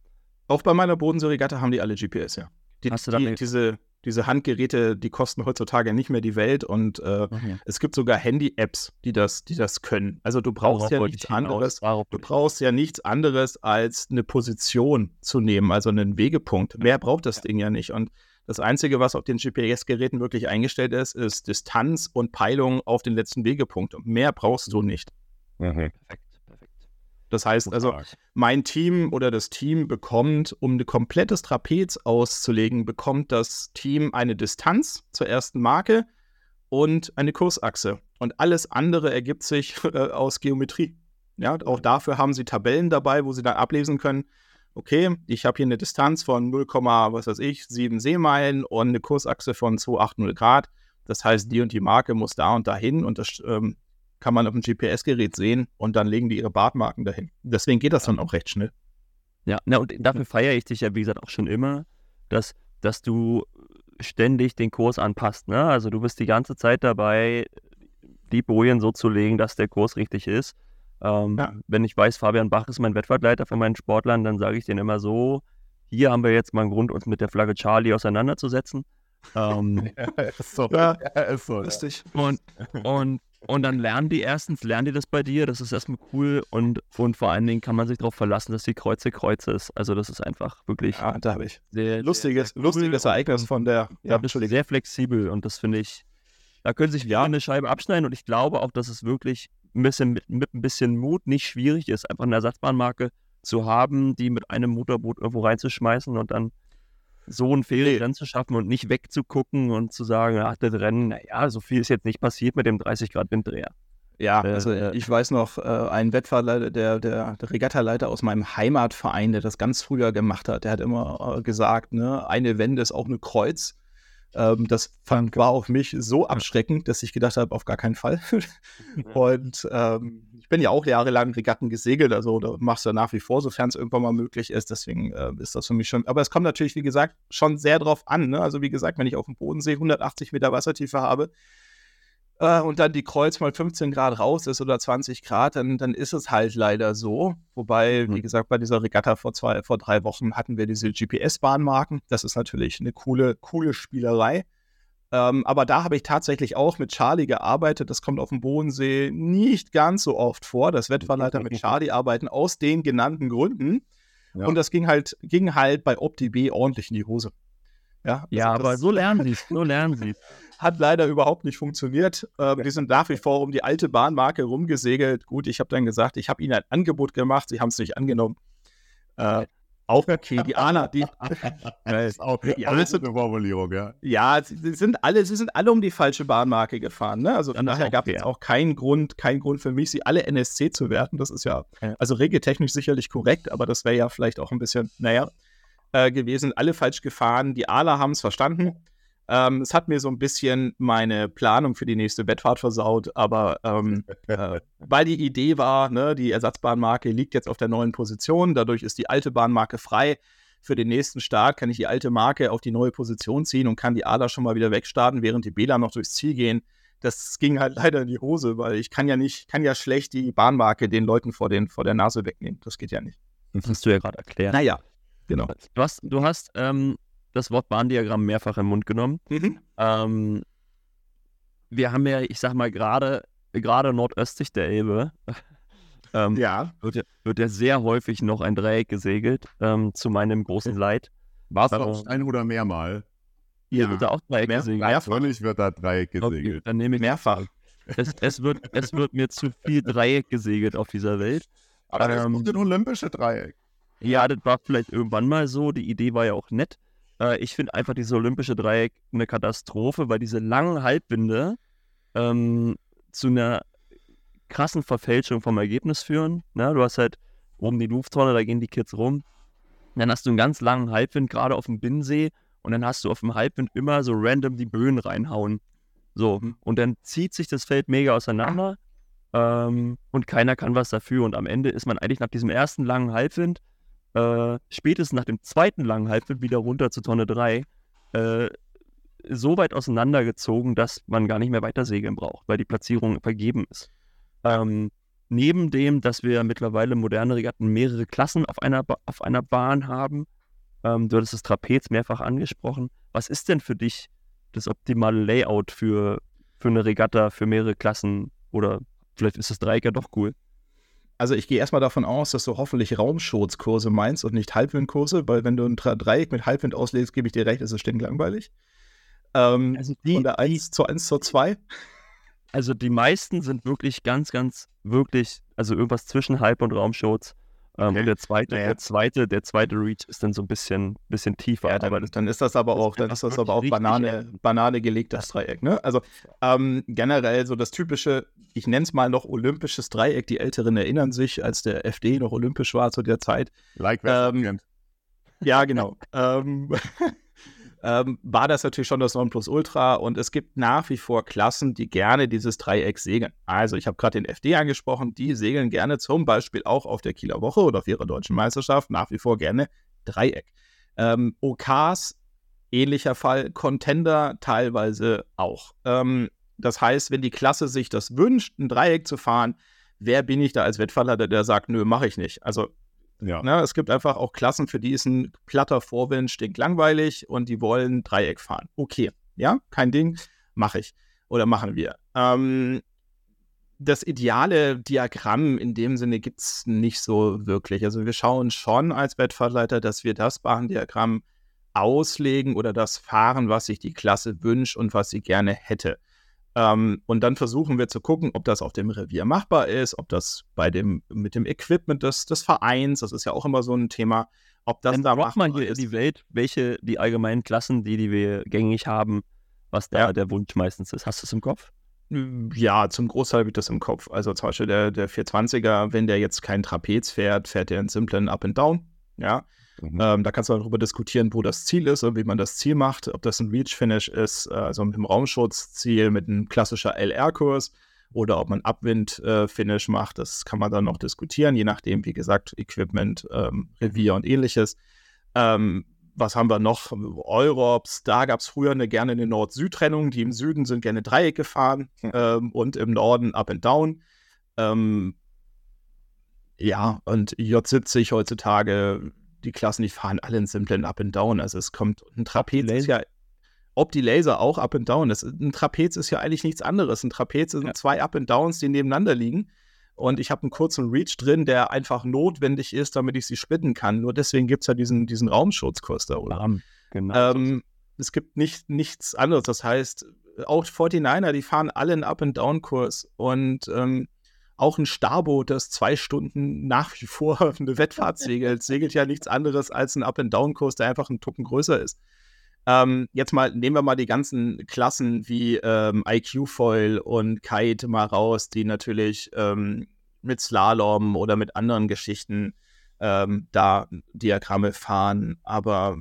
Auch bei meiner Bodenseeregatta haben die alle GPS, ja. Die, Hast du dann die, diese, diese Handgeräte, die kosten heutzutage nicht mehr die Welt und äh, es gibt sogar Handy-Apps, die das, die das können. Also du brauchst ja nichts anderes. Du brauchst ja nichts anderes als eine Position zu nehmen, also einen Wegepunkt. Mehr braucht das Ding ja nicht. Und das Einzige, was auf den GPS-Geräten wirklich eingestellt ist, ist Distanz und Peilung auf den letzten Wegepunkt. Und mehr brauchst du nicht. Mhm. Perfekt. Das heißt also, mein Team oder das Team bekommt, um ein komplettes Trapez auszulegen, bekommt das Team eine Distanz zur ersten Marke und eine Kursachse. Und alles andere ergibt sich äh, aus Geometrie. Ja, auch dafür haben sie Tabellen dabei, wo sie dann ablesen können, okay, ich habe hier eine Distanz von 0, was weiß ich, 7 Seemeilen und eine Kursachse von 280 Grad. Das heißt, die und die Marke muss da und dahin und das ähm, kann man auf dem GPS-Gerät sehen und dann legen die ihre Bartmarken dahin. Deswegen geht das dann auch recht schnell. Ja, na, und dafür feiere ich dich ja, wie gesagt, auch schon immer, dass, dass du ständig den Kurs anpasst. Ne? Also du bist die ganze Zeit dabei, die Bojen so zu legen, dass der Kurs richtig ist. Ähm, ja. Wenn ich weiß, Fabian Bach ist mein Wettfahrtleiter von meinen Sportlern, dann sage ich denen immer so, hier haben wir jetzt mal einen Grund, uns mit der Flagge Charlie auseinanderzusetzen. Ähm, ja, ist so. Ja, ist so. Lustig. Und, und, und dann lernen die erstens, lernen die das bei dir, das ist erstmal cool. Und, und vor allen Dingen kann man sich darauf verlassen, dass die Kreuze Kreuze ist. Also das ist einfach wirklich ja, da habe ich. sehr, lustiges, sehr lustiges Ereignis von der, ja, bist sehr flexibel. Und das finde ich, da können sich ja. eine Scheibe abschneiden. Und ich glaube auch, dass es wirklich ein bisschen mit, mit ein bisschen Mut nicht schwierig ist, einfach eine Ersatzbahnmarke zu haben, die mit einem Motorboot irgendwo reinzuschmeißen und dann so ein Fehlrennen zu schaffen und nicht wegzugucken und zu sagen, ach, das Rennen, naja, so viel ist jetzt nicht passiert mit dem 30 Grad Winddreher. Ja, äh, also äh, ich weiß noch, äh, ein Wettfahrleiter, der, der, der Regattaleiter aus meinem Heimatverein, der das ganz früher gemacht hat, der hat immer äh, gesagt, ne, eine Wende ist auch eine Kreuz. Ähm, das fand, war auf mich so abschreckend, dass ich gedacht habe, auf gar keinen Fall. und ähm, ich bin ja auch jahrelang Regatten gesegelt, also da machst du nach wie vor, sofern es irgendwann mal möglich ist. Deswegen äh, ist das für mich schon. Aber es kommt natürlich, wie gesagt, schon sehr drauf an. Ne? Also wie gesagt, wenn ich auf dem Bodensee 180 Meter Wassertiefe habe, äh, und dann die Kreuz mal 15 Grad raus ist oder 20 Grad, dann, dann ist es halt leider so. Wobei, mhm. wie gesagt, bei dieser Regatta vor zwei, vor drei Wochen hatten wir diese GPS-Bahnmarken. Das ist natürlich eine coole, coole Spielerei. Ähm, aber da habe ich tatsächlich auch mit Charlie gearbeitet. Das kommt auf dem Bodensee nicht ganz so oft vor, dass Wettfahrleiter mit Charlie arbeiten, aus den genannten Gründen. Ja. Und das ging halt, ging halt bei OptiB ordentlich in die Hose. Ja, also ja aber so lernen sie es, so lernen sie Hat leider überhaupt nicht funktioniert. Ähm, die sind nach wie vor um die alte Bahnmarke rumgesegelt. Gut, ich habe dann gesagt, ich habe ihnen ein Angebot gemacht, sie haben es nicht angenommen. Äh, auch okay, die Ana, die. das ist auch ja, alles eine Formulierung, ja. Ja, sie sind alle, sie sind alle um die falsche Bahnmarke gefahren. Ne? Also von daher gab es auch keinen Grund, keinen Grund für mich, sie alle NSC zu werten. Das ist ja, also regeltechnisch sicherlich korrekt, aber das wäre ja vielleicht auch ein bisschen, naja, äh, gewesen. Alle falsch gefahren. Die Ala haben es verstanden. Ähm, es hat mir so ein bisschen meine Planung für die nächste Bettfahrt versaut, aber ähm, äh, weil die Idee war, ne, die Ersatzbahnmarke liegt jetzt auf der neuen Position, dadurch ist die alte Bahnmarke frei. Für den nächsten Start kann ich die alte Marke auf die neue Position ziehen und kann die Ader schon mal wieder wegstarten, während die Bela noch durchs Ziel gehen. Das ging halt leider in die Hose, weil ich kann ja nicht, kann ja schlecht die Bahnmarke den Leuten vor, den, vor der Nase wegnehmen. Das geht ja nicht. Das hast du ja gerade erklärt. Naja, genau. Du hast, du hast ähm, das Wort Bahndiagramm mehrfach im Mund genommen. Mhm. Ähm, wir haben ja, ich sag mal, gerade gerade nordöstlich der Elbe ähm, ja. Wird, ja, wird ja sehr häufig noch ein Dreieck gesegelt, ähm, zu meinem großen Leid. War es auch ein oder mehrmal? Hier wird da auch Dreieck Mehr, gesegelt. Natürlich wird da Dreieck gesegelt. Okay, dann nehme ich mehrfach. Es, es, wird, es wird mir zu viel Dreieck gesegelt auf dieser Welt. Aber ähm, das ist ein olympische Dreieck. Ja, das war vielleicht irgendwann mal so. Die Idee war ja auch nett. Äh, ich finde einfach dieses olympische Dreieck eine Katastrophe, weil diese langen Halbwinde ähm, zu einer krassen Verfälschung vom Ergebnis führen. Ne? Du hast halt oben die Luftzone, da gehen die Kids rum. Dann hast du einen ganz langen Halbwind, gerade auf dem Binnensee. Und dann hast du auf dem Halbwind immer so random die Böen reinhauen. So. Und dann zieht sich das Feld mega auseinander. Ähm, und keiner kann was dafür. Und am Ende ist man eigentlich nach diesem ersten langen Halbwind äh, spätestens nach dem zweiten langen Halbwind wieder runter zu Tonne 3 äh, so weit auseinandergezogen, dass man gar nicht mehr weiter segeln braucht, weil die Platzierung vergeben ist. Ähm, neben dem, dass wir mittlerweile moderne Regatten mehrere Klassen auf einer, ba auf einer Bahn haben, ähm, du hattest das Trapez mehrfach angesprochen. Was ist denn für dich das optimale Layout für, für eine Regatta, für mehrere Klassen? Oder vielleicht ist das Dreieck ja doch cool. Also ich gehe erstmal davon aus, dass du hoffentlich Raumschutzkurse meinst und nicht Halbwindkurse, weil wenn du ein Dreieck mit Halbwind auslegst, gebe ich dir recht, ist es stinklangweilig. Ähm, also die, von der 1 zur 1 zur 2. Also die meisten sind wirklich ganz, ganz, wirklich, also irgendwas zwischen Hype und Raumschutz. Ähm, Okay. der zweite, Naja. der zweite, der zweite Reach ist dann so ein bisschen, bisschen tiefer. Ja, dann, aber das, dann ist das aber auch, dann ist das aber auch Banane, Banane gelegtes Dreieck. Ne? Also ähm, generell so das typische, ich nenne es mal noch olympisches Dreieck. Die Älteren erinnern sich, als der FD noch olympisch war zu der Zeit. Like Ähm. Ja, genau. ähm, ähm, war das natürlich schon das Nonplusultra und es gibt nach wie vor Klassen, die gerne dieses Dreieck segeln. Also ich habe gerade den FD angesprochen, die segeln gerne zum Beispiel auch auf der Kieler Woche oder auf ihrer deutschen Meisterschaft nach wie vor gerne Dreieck. Ähm, OKs, ähnlicher Fall, Contender teilweise auch. Ähm, das heißt, wenn die Klasse sich das wünscht, ein Dreieck zu fahren, wer bin ich da als Wettverleiter, der sagt, nö, mache ich nicht. Also Ja. Ne, es gibt einfach auch Klassen, für die ist ein platter Vorwind stinklangweilig und die wollen Dreieck fahren. Okay, ja, kein Ding, mache ich oder machen wir. Ähm, das ideale Diagramm in dem Sinne gibt es nicht so wirklich. Also wir schauen schon als Wettfahrtleiter, dass wir das Bahndiagramm auslegen oder das fahren, was sich die Klasse wünscht und was sie gerne hätte. Ähm, und dann versuchen wir zu gucken, ob das auf dem Revier machbar ist, ob das bei dem, mit dem Equipment des, des Vereins, das ist ja auch immer so ein Thema, ob das dann da braucht man machbar hier in ist. die Welt, welche die allgemeinen Klassen, die, die wir gängig haben, was da Ja. der Wunsch meistens ist. Hast du es im Kopf? Ja, zum Großteil habe ich das im Kopf. Also zum Beispiel der, der 420er, wenn der jetzt kein Trapez fährt, fährt er einen simplen Up and Down. Ja, Mhm. ähm, da kannst du darüber diskutieren, wo das Ziel ist und wie man das Ziel macht. Ob das ein Reach-Finish ist, äh, also mit dem Raumschutzziel, mit einem klassischer LR-Kurs oder ob man Upwind-Finish macht. Das kann man dann noch diskutieren, je nachdem, wie gesagt, Equipment, ähm, Revier und ähnliches. Ähm, was haben wir noch? Europs, da gab es früher eine, gerne eine Nord-Süd-Trennung. Die im Süden sind gerne Dreieck gefahren ähm, und im Norden Up and Down. Ähm, ja, und J70 heutzutage, die Klassen, die fahren alle einen simplen Up and Down. Also es kommt ein Trapez ist ja, ob die Laser auch Up and Down. Das, ein Trapez ist ja eigentlich nichts anderes. Ein Trapez sind Ja. zwei Up and Downs, die nebeneinander liegen. Und ich habe einen kurzen Reach drin, der einfach notwendig ist, damit ich sie splitten kann. Nur deswegen gibt es ja diesen, diesen Raumschutzkurs da oben. Genau. Ähm, es gibt nicht, nichts anderes. Das heißt, auch 49er, die fahren alle einen Up-and-Down-Kurs und ähm, auch ein Starboot, das zwei Stunden nach wie vor eine Wettfahrt segelt, segelt ja nichts anderes als ein Up-and-Down-Kurs, der einfach einen Tucken größer ist. Ähm, jetzt mal, nehmen wir mal die ganzen Klassen wie ähm, IQ-Foil und Kite mal raus, die natürlich ähm, mit Slalom oder mit anderen Geschichten ähm, da Diagramme fahren. Aber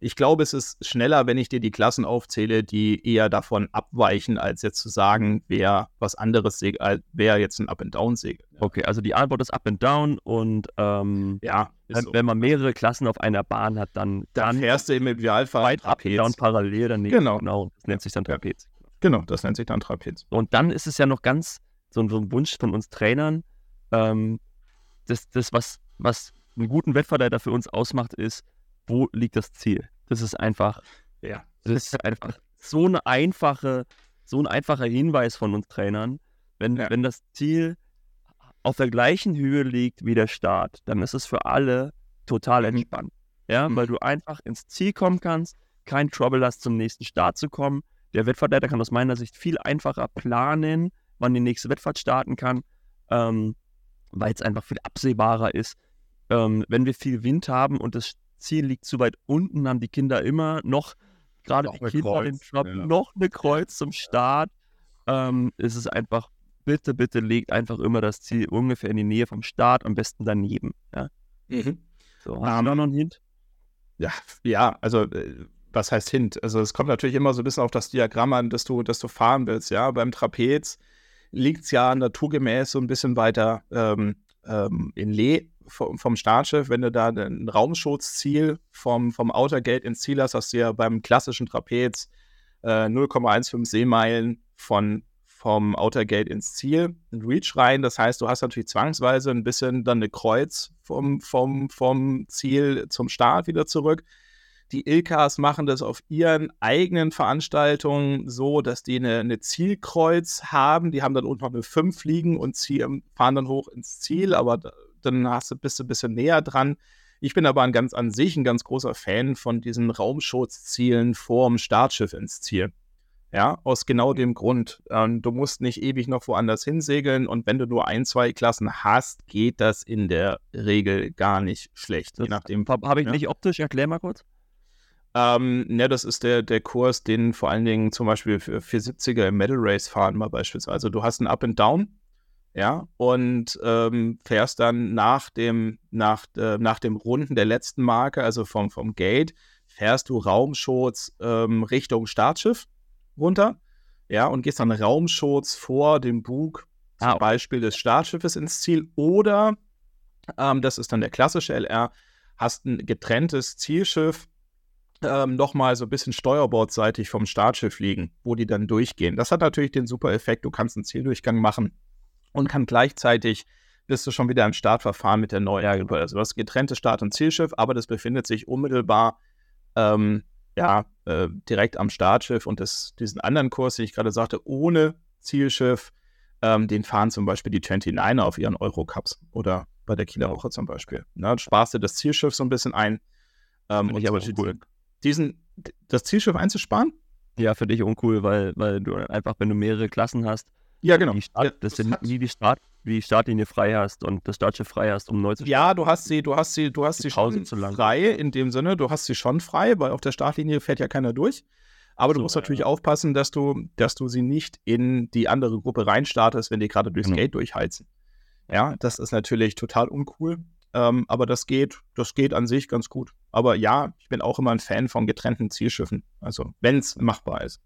ich glaube, es ist schneller, wenn ich dir die Klassen aufzähle, die eher davon abweichen, als jetzt zu sagen, wer was anderes segelt, wer jetzt ein Up-and-Down segelt. okay, also die Antwort ist Up and Down und ähm, Ja, wenn, so. wenn man mehrere Klassen auf einer Bahn hat, dann, dann dann fährst du im Idealfall weit Up and Down Trapez. parallel daneben. Genau. genau. Das nennt sich dann. Trapez. Genau, das nennt sich dann Trapez. Und dann ist es ja noch ganz so ein, so ein Wunsch von uns Trainern, ähm, das, das was, was einen guten Wettverleiter für uns ausmacht, ist, wo liegt das Ziel? Das ist einfach, Ja. das ist einfach so eine einfache, so ein einfacher Hinweis von uns Trainern. Wenn, Ja. wenn das Ziel auf der gleichen Höhe liegt wie der Start, dann ist es für alle total Mhm. entspannt. Ja, Mhm. weil du einfach ins Ziel kommen kannst, kein Trouble hast, zum nächsten Start zu kommen. Der Wettverleiter kann aus meiner Sicht viel einfacher planen, wann die nächste Wettfahrt starten kann, ähm, weil es einfach viel absehbarer ist. Ähm, wenn wir viel Wind haben und das Ziel liegt zu weit unten, haben die Kinder immer noch, gerade Noch die eine Kinder den Kreuz, Job, ja. noch eine Kreuz zum Start. Ähm, ist es einfach, bitte, bitte legt einfach immer das Ziel ungefähr in die Nähe vom Start, am besten daneben. Ja? So, hast Ähm, du da noch einen Hint? Ja, ja, also äh, was heißt Hint? Also es kommt natürlich immer so ein bisschen auf das Diagramm an, das du, das du fahren willst. Ja, beim Trapez liegt es ja naturgemäß so ein bisschen weiter ähm, ähm, in Lee vom, Startschiff. Wenn du da ein Raumschutzziel vom, vom Outer Gate ins Ziel hast, hast du ja beim klassischen Trapez äh, 0,15 Seemeilen von vom Outer Gate ins Ziel, ein Reach rein. Das heißt, du hast natürlich zwangsweise ein bisschen dann eine Kreuz vom, vom, vom Ziel zum Start wieder zurück. Die Ilkas machen das auf ihren eigenen Veranstaltungen so, dass die eine, eine Zielkreuz haben. Die haben dann unten noch eine 5 liegen und ziehen, fahren dann hoch ins Ziel, aber dann hast du, bist du ein bisschen näher dran. Ich bin aber ein ganz an sich ein ganz großer Fan von diesen Raumschutzzielen vorm Startschiff ins Ziel. Ja, aus genau dem Grund. Ähm, du musst nicht ewig noch woanders hinsegeln und wenn du nur ein, zwei Klassen hast, geht das in der Regel gar nicht schlecht. Das je nachdem. Habe ich ja. nicht optisch, erklär mal kurz. Ähm, ne, das ist der, der Kurs, den vor allen Dingen zum Beispiel für 470er im Medal Race fahren mal beispielsweise. Also du hast ein Up and Down, ja, und ähm, fährst dann nach dem, nach, äh, nach dem Runden der letzten Marke, also vom, vom Gate, fährst du Raumschutz ähm, Richtung Startschiff runter, ja, und gehst dann Raumschutz vor dem Bug zum Ah. Beispiel des Startschiffes ins Ziel oder, ähm, das ist dann der klassische LR, hast ein getrenntes Zielschiff ähm, nochmal so ein bisschen steuerbordseitig vom Startschiff liegen, wo die dann durchgehen. Das hat natürlich den super Effekt, du kannst einen Zieldurchgang machen und kann gleichzeitig bist du schon wieder im Startverfahren mit der Gruppe. Also du hast getrenntes Start- und Zielschiff, aber das befindet sich unmittelbar ähm, ja, äh, direkt am Startschiff und das, diesen anderen Kurs, den ich gerade sagte, ohne Zielschiff, ähm, den fahren zum Beispiel die 29er auf ihren Eurocups oder bei der Kieler Woche zum Beispiel. Du sparst dir das Zielschiff so ein bisschen ein. Ähm, ich aber cool. diesen, das Zielschiff einzusparen? Ja, für dich uncool, weil, weil du einfach, wenn du mehrere Klassen hast, Ja, genau. die Start, Ja, das das sind nie die, Start, die Startlinie frei hast und das Startschiff frei hast, um neu zu Ja, du hast sie, du hast sie, du hast Die sie Pause schon frei in dem Sinne, du hast sie schon frei, weil auf der Startlinie fährt ja keiner durch. Aber du So, musst ja. natürlich aufpassen, dass du, dass du sie nicht in die andere Gruppe reinstartest, wenn die gerade durchs Genau. Gate durchheizen. Ja, das ist natürlich total uncool. Ähm, aber das geht, das geht an sich ganz gut. Aber ja, ich bin auch immer ein Fan von getrennten Zielschiffen. Also, wenn es machbar ist.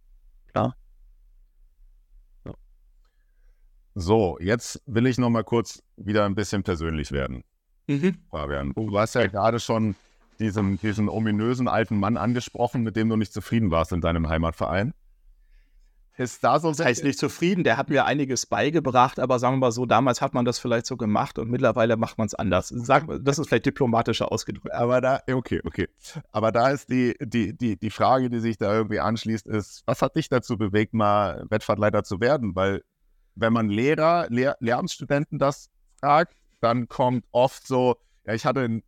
So, jetzt will ich noch mal kurz wieder ein bisschen persönlich werden, Fabian. Du hast ja gerade schon diesen, diesen ominösen alten Mann angesprochen, mit dem du nicht zufrieden warst in deinem Heimatverein. Ist da so Das heißt nicht zufrieden, der hat mir einiges beigebracht, aber sagen wir mal so, damals hat man das vielleicht so gemacht und mittlerweile macht man es anders. Sag, das ist vielleicht diplomatischer ausgedrückt. Aber da, okay, okay. Aber da ist die, die, die, die Frage, die sich da irgendwie anschließt, ist, was hat dich dazu bewegt, mal Wettfahrtleiter zu werden? Weil wenn man Lehrer, Lehr Lehramtsstudenten das fragt, dann kommt oft so, ja, ich hatte einen,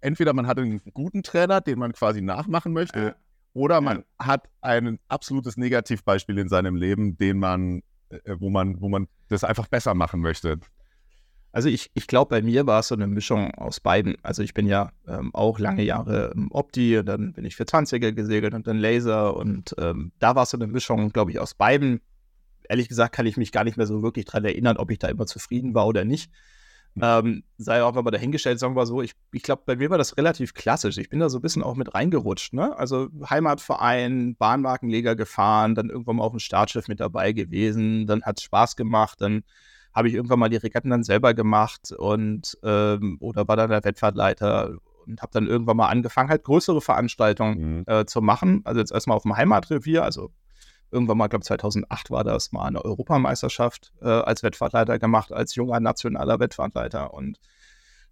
entweder man hatte einen guten Trainer, den man quasi nachmachen möchte, oder man hat ein absolutes Negativbeispiel in seinem Leben, den man, äh, wo man, wo man das einfach besser machen möchte. Also ich, ich glaube, bei mir war es so eine Mischung aus beiden. Also ich bin ja ähm, auch lange Jahre im Opti und dann bin ich für 20er gesegelt und dann Laser und ähm, da war es so eine Mischung, glaube ich, aus beiden. Ehrlich gesagt kann ich mich gar nicht mehr so wirklich dran erinnern, ob ich da immer zufrieden war oder nicht. Ähm, sei auch mal dahingestellt, sagen wir so, ich, ich glaube, bei mir war das relativ klassisch. Ich bin da so ein bisschen auch mit reingerutscht, ne? Also Heimatverein, Bahnmarkenleger gefahren, dann irgendwann mal auf dem Startschiff mit dabei gewesen, dann hat es Spaß gemacht, dann habe ich irgendwann mal die Regatten dann selber gemacht und ähm, oder war dann der Wettfahrtleiter und habe dann irgendwann mal angefangen, halt größere Veranstaltungen Mhm. äh, zu machen. Also jetzt erstmal auf dem Heimatrevier, also irgendwann mal, glaube 2008 war das mal eine Europameisterschaft äh, als Wettfahrtleiter gemacht, als junger nationaler Wettfahrtleiter und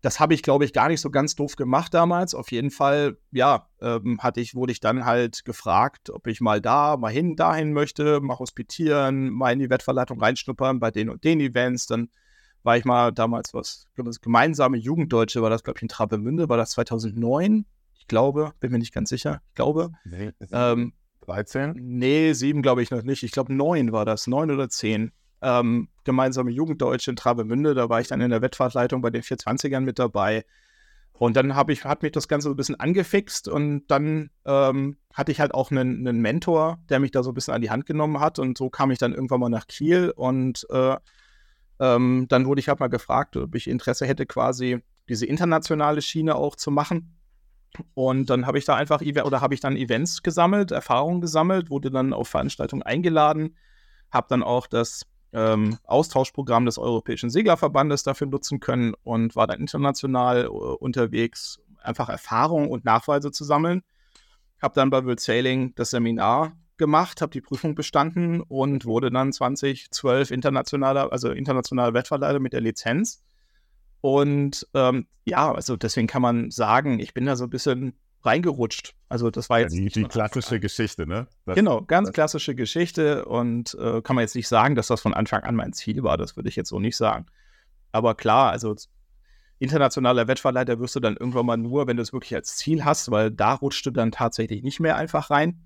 das habe ich, glaube ich, gar nicht so ganz doof gemacht damals. Auf jeden Fall, ja, ähm, hatte ich, wurde ich dann halt gefragt, ob ich mal da, mal hin, dahin möchte, mal hospitieren, mal in die Wettverleitung reinschnuppern bei den und den Events. Dann war ich mal damals was, glaube, das gemeinsame Jugenddeutsche war das, glaube ich, in Travemünde, war das 2009? Ich glaube, bin mir nicht ganz sicher. Ich glaube. Ähm, 13? Nee, sieben glaube ich noch nicht. Ich glaube, neun war das, neun oder zehn. Ähm, gemeinsame Jugenddeutsche in Travemünde, da war ich dann in der Wettfahrtleitung bei den 420ern mit dabei. Und dann ich, hat mich das Ganze so ein bisschen angefixt und dann ähm, hatte ich halt auch einen, einen Mentor, der mich da so ein bisschen an die Hand genommen hat. Und so kam ich dann irgendwann mal nach Kiel und äh, ähm, dann wurde ich halt mal gefragt, ob ich Interesse hätte, quasi diese internationale Schiene auch zu machen. Und dann habe ich da einfach oder habe ich dann Events gesammelt, Erfahrungen gesammelt, wurde dann auf Veranstaltungen eingeladen, habe dann auch das ähm, Austauschprogramm des Europäischen Seglerverbandes dafür nutzen können und war dann international äh, unterwegs, einfach Erfahrungen und Nachweise zu sammeln. Habe dann bei World Sailing das Seminar gemacht, habe die Prüfung bestanden und wurde dann 2012 internationaler, also internationaler Wettverleiter mit der Lizenz. Und ähm, ja, also deswegen kann man sagen, ich bin da so ein bisschen reingerutscht. Also das war jetzt Die, nicht die von klassische Geschichte, ne? Das- Genau, ganz das- klassische Geschichte und äh, kann man jetzt nicht sagen, dass das von Anfang an mein Ziel war. Das würde ich jetzt so nicht sagen. Aber klar, also internationaler Wettfahrleiter wirst du dann irgendwann mal nur, wenn du es wirklich als Ziel hast, weil da rutscht du dann tatsächlich nicht mehr einfach rein.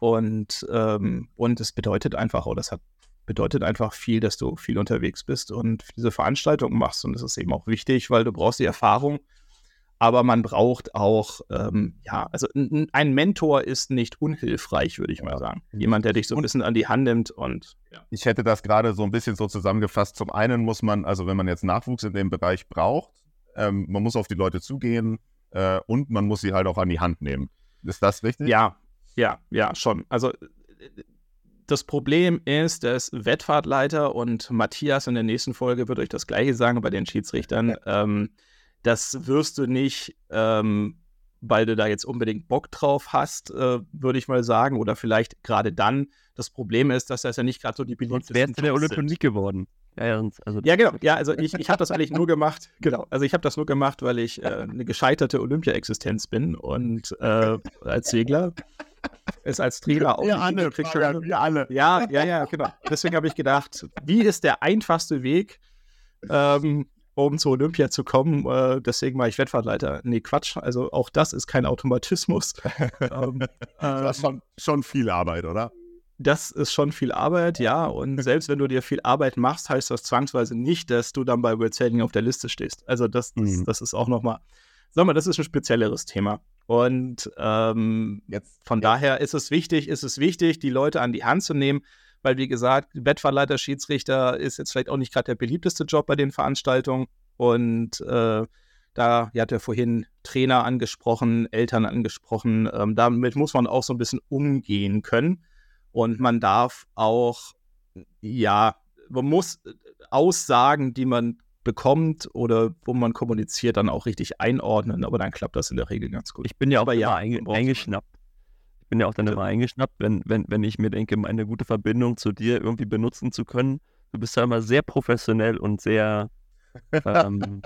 Und, ähm, und es bedeutet einfach, oder das hat, bedeutet einfach viel, dass du viel unterwegs bist und diese Veranstaltungen machst. Und das ist eben auch wichtig, weil du brauchst die Erfahrung. Aber man braucht auch, ähm, ja, also ein, Mentor ist nicht unhilfreich, würde ich mal sagen. Jemand, der dich so ein bisschen an die Hand nimmt und ja. Ich hätte das gerade so ein bisschen so zusammengefasst. Zum einen muss man, also wenn man jetzt Nachwuchs in dem Bereich braucht, ähm, man muss auf die Leute zugehen äh, und man muss sie halt auch an die Hand nehmen. Ist das richtig? Ja, ja, ja, schon. Also das Problem ist, dass Wettfahrtleiter und Matthias in der nächsten Folge wird euch das gleiche sagen bei den Schiedsrichtern. Ähm, das wirst du nicht, ähm, weil du da jetzt unbedingt Bock drauf hast, äh, würde ich mal sagen. Oder vielleicht gerade dann. Das Problem ist, dass das ja nicht gerade so die beliebtesten Sonst wärst du der Olympionique geworden. Ja, ja, also ja, genau. Ja, also ich, ich habe das eigentlich nur gemacht, genau. Also ich habe das nur gemacht, weil ich äh, eine gescheiterte Olympia-Existenz bin und äh, als Segler ist als Trainer auch. Wir alle, Fabian, wir alle. Ja, ja, ja, genau. Deswegen habe ich gedacht, wie ist der einfachste Weg, ähm, um zur Olympia zu kommen? Äh, deswegen war ich Wettfahrtleiter. Nee, Quatsch. Also auch das ist kein Automatismus. ähm, das ist schon, schon viel Arbeit, oder? das ist schon viel Arbeit, ja. Und selbst wenn du dir viel Arbeit machst, heißt das zwangsweise nicht, dass du dann bei World Sailing auf der Liste stehst. Also das, das, mhm. das ist auch nochmal, sag mal, das ist ein spezielleres Thema. Und ähm, jetzt, von jetzt. daher ist es wichtig, ist es wichtig, die Leute an die Hand zu nehmen, weil wie gesagt, Wettfahrleiter, Schiedsrichter ist jetzt vielleicht auch nicht gerade der beliebteste Job bei den Veranstaltungen. Und äh, da, ihr hat ja vorhin Trainer angesprochen, Eltern angesprochen. Ähm, damit muss man auch so ein bisschen umgehen können. Und man darf auch, ja, man muss Aussagen, die man bekommt oder wo man kommuniziert, dann auch richtig einordnen. Aber dann klappt das in der Regel ganz gut. Ich bin ja auch aber immer ja, einge eingeschnappt. Ich bin ja auch dann immer eingeschnappt, wenn, wenn, wenn ich mir denke, eine gute Verbindung zu dir irgendwie benutzen zu können. Du bist ja immer sehr professionell und sehr ähm,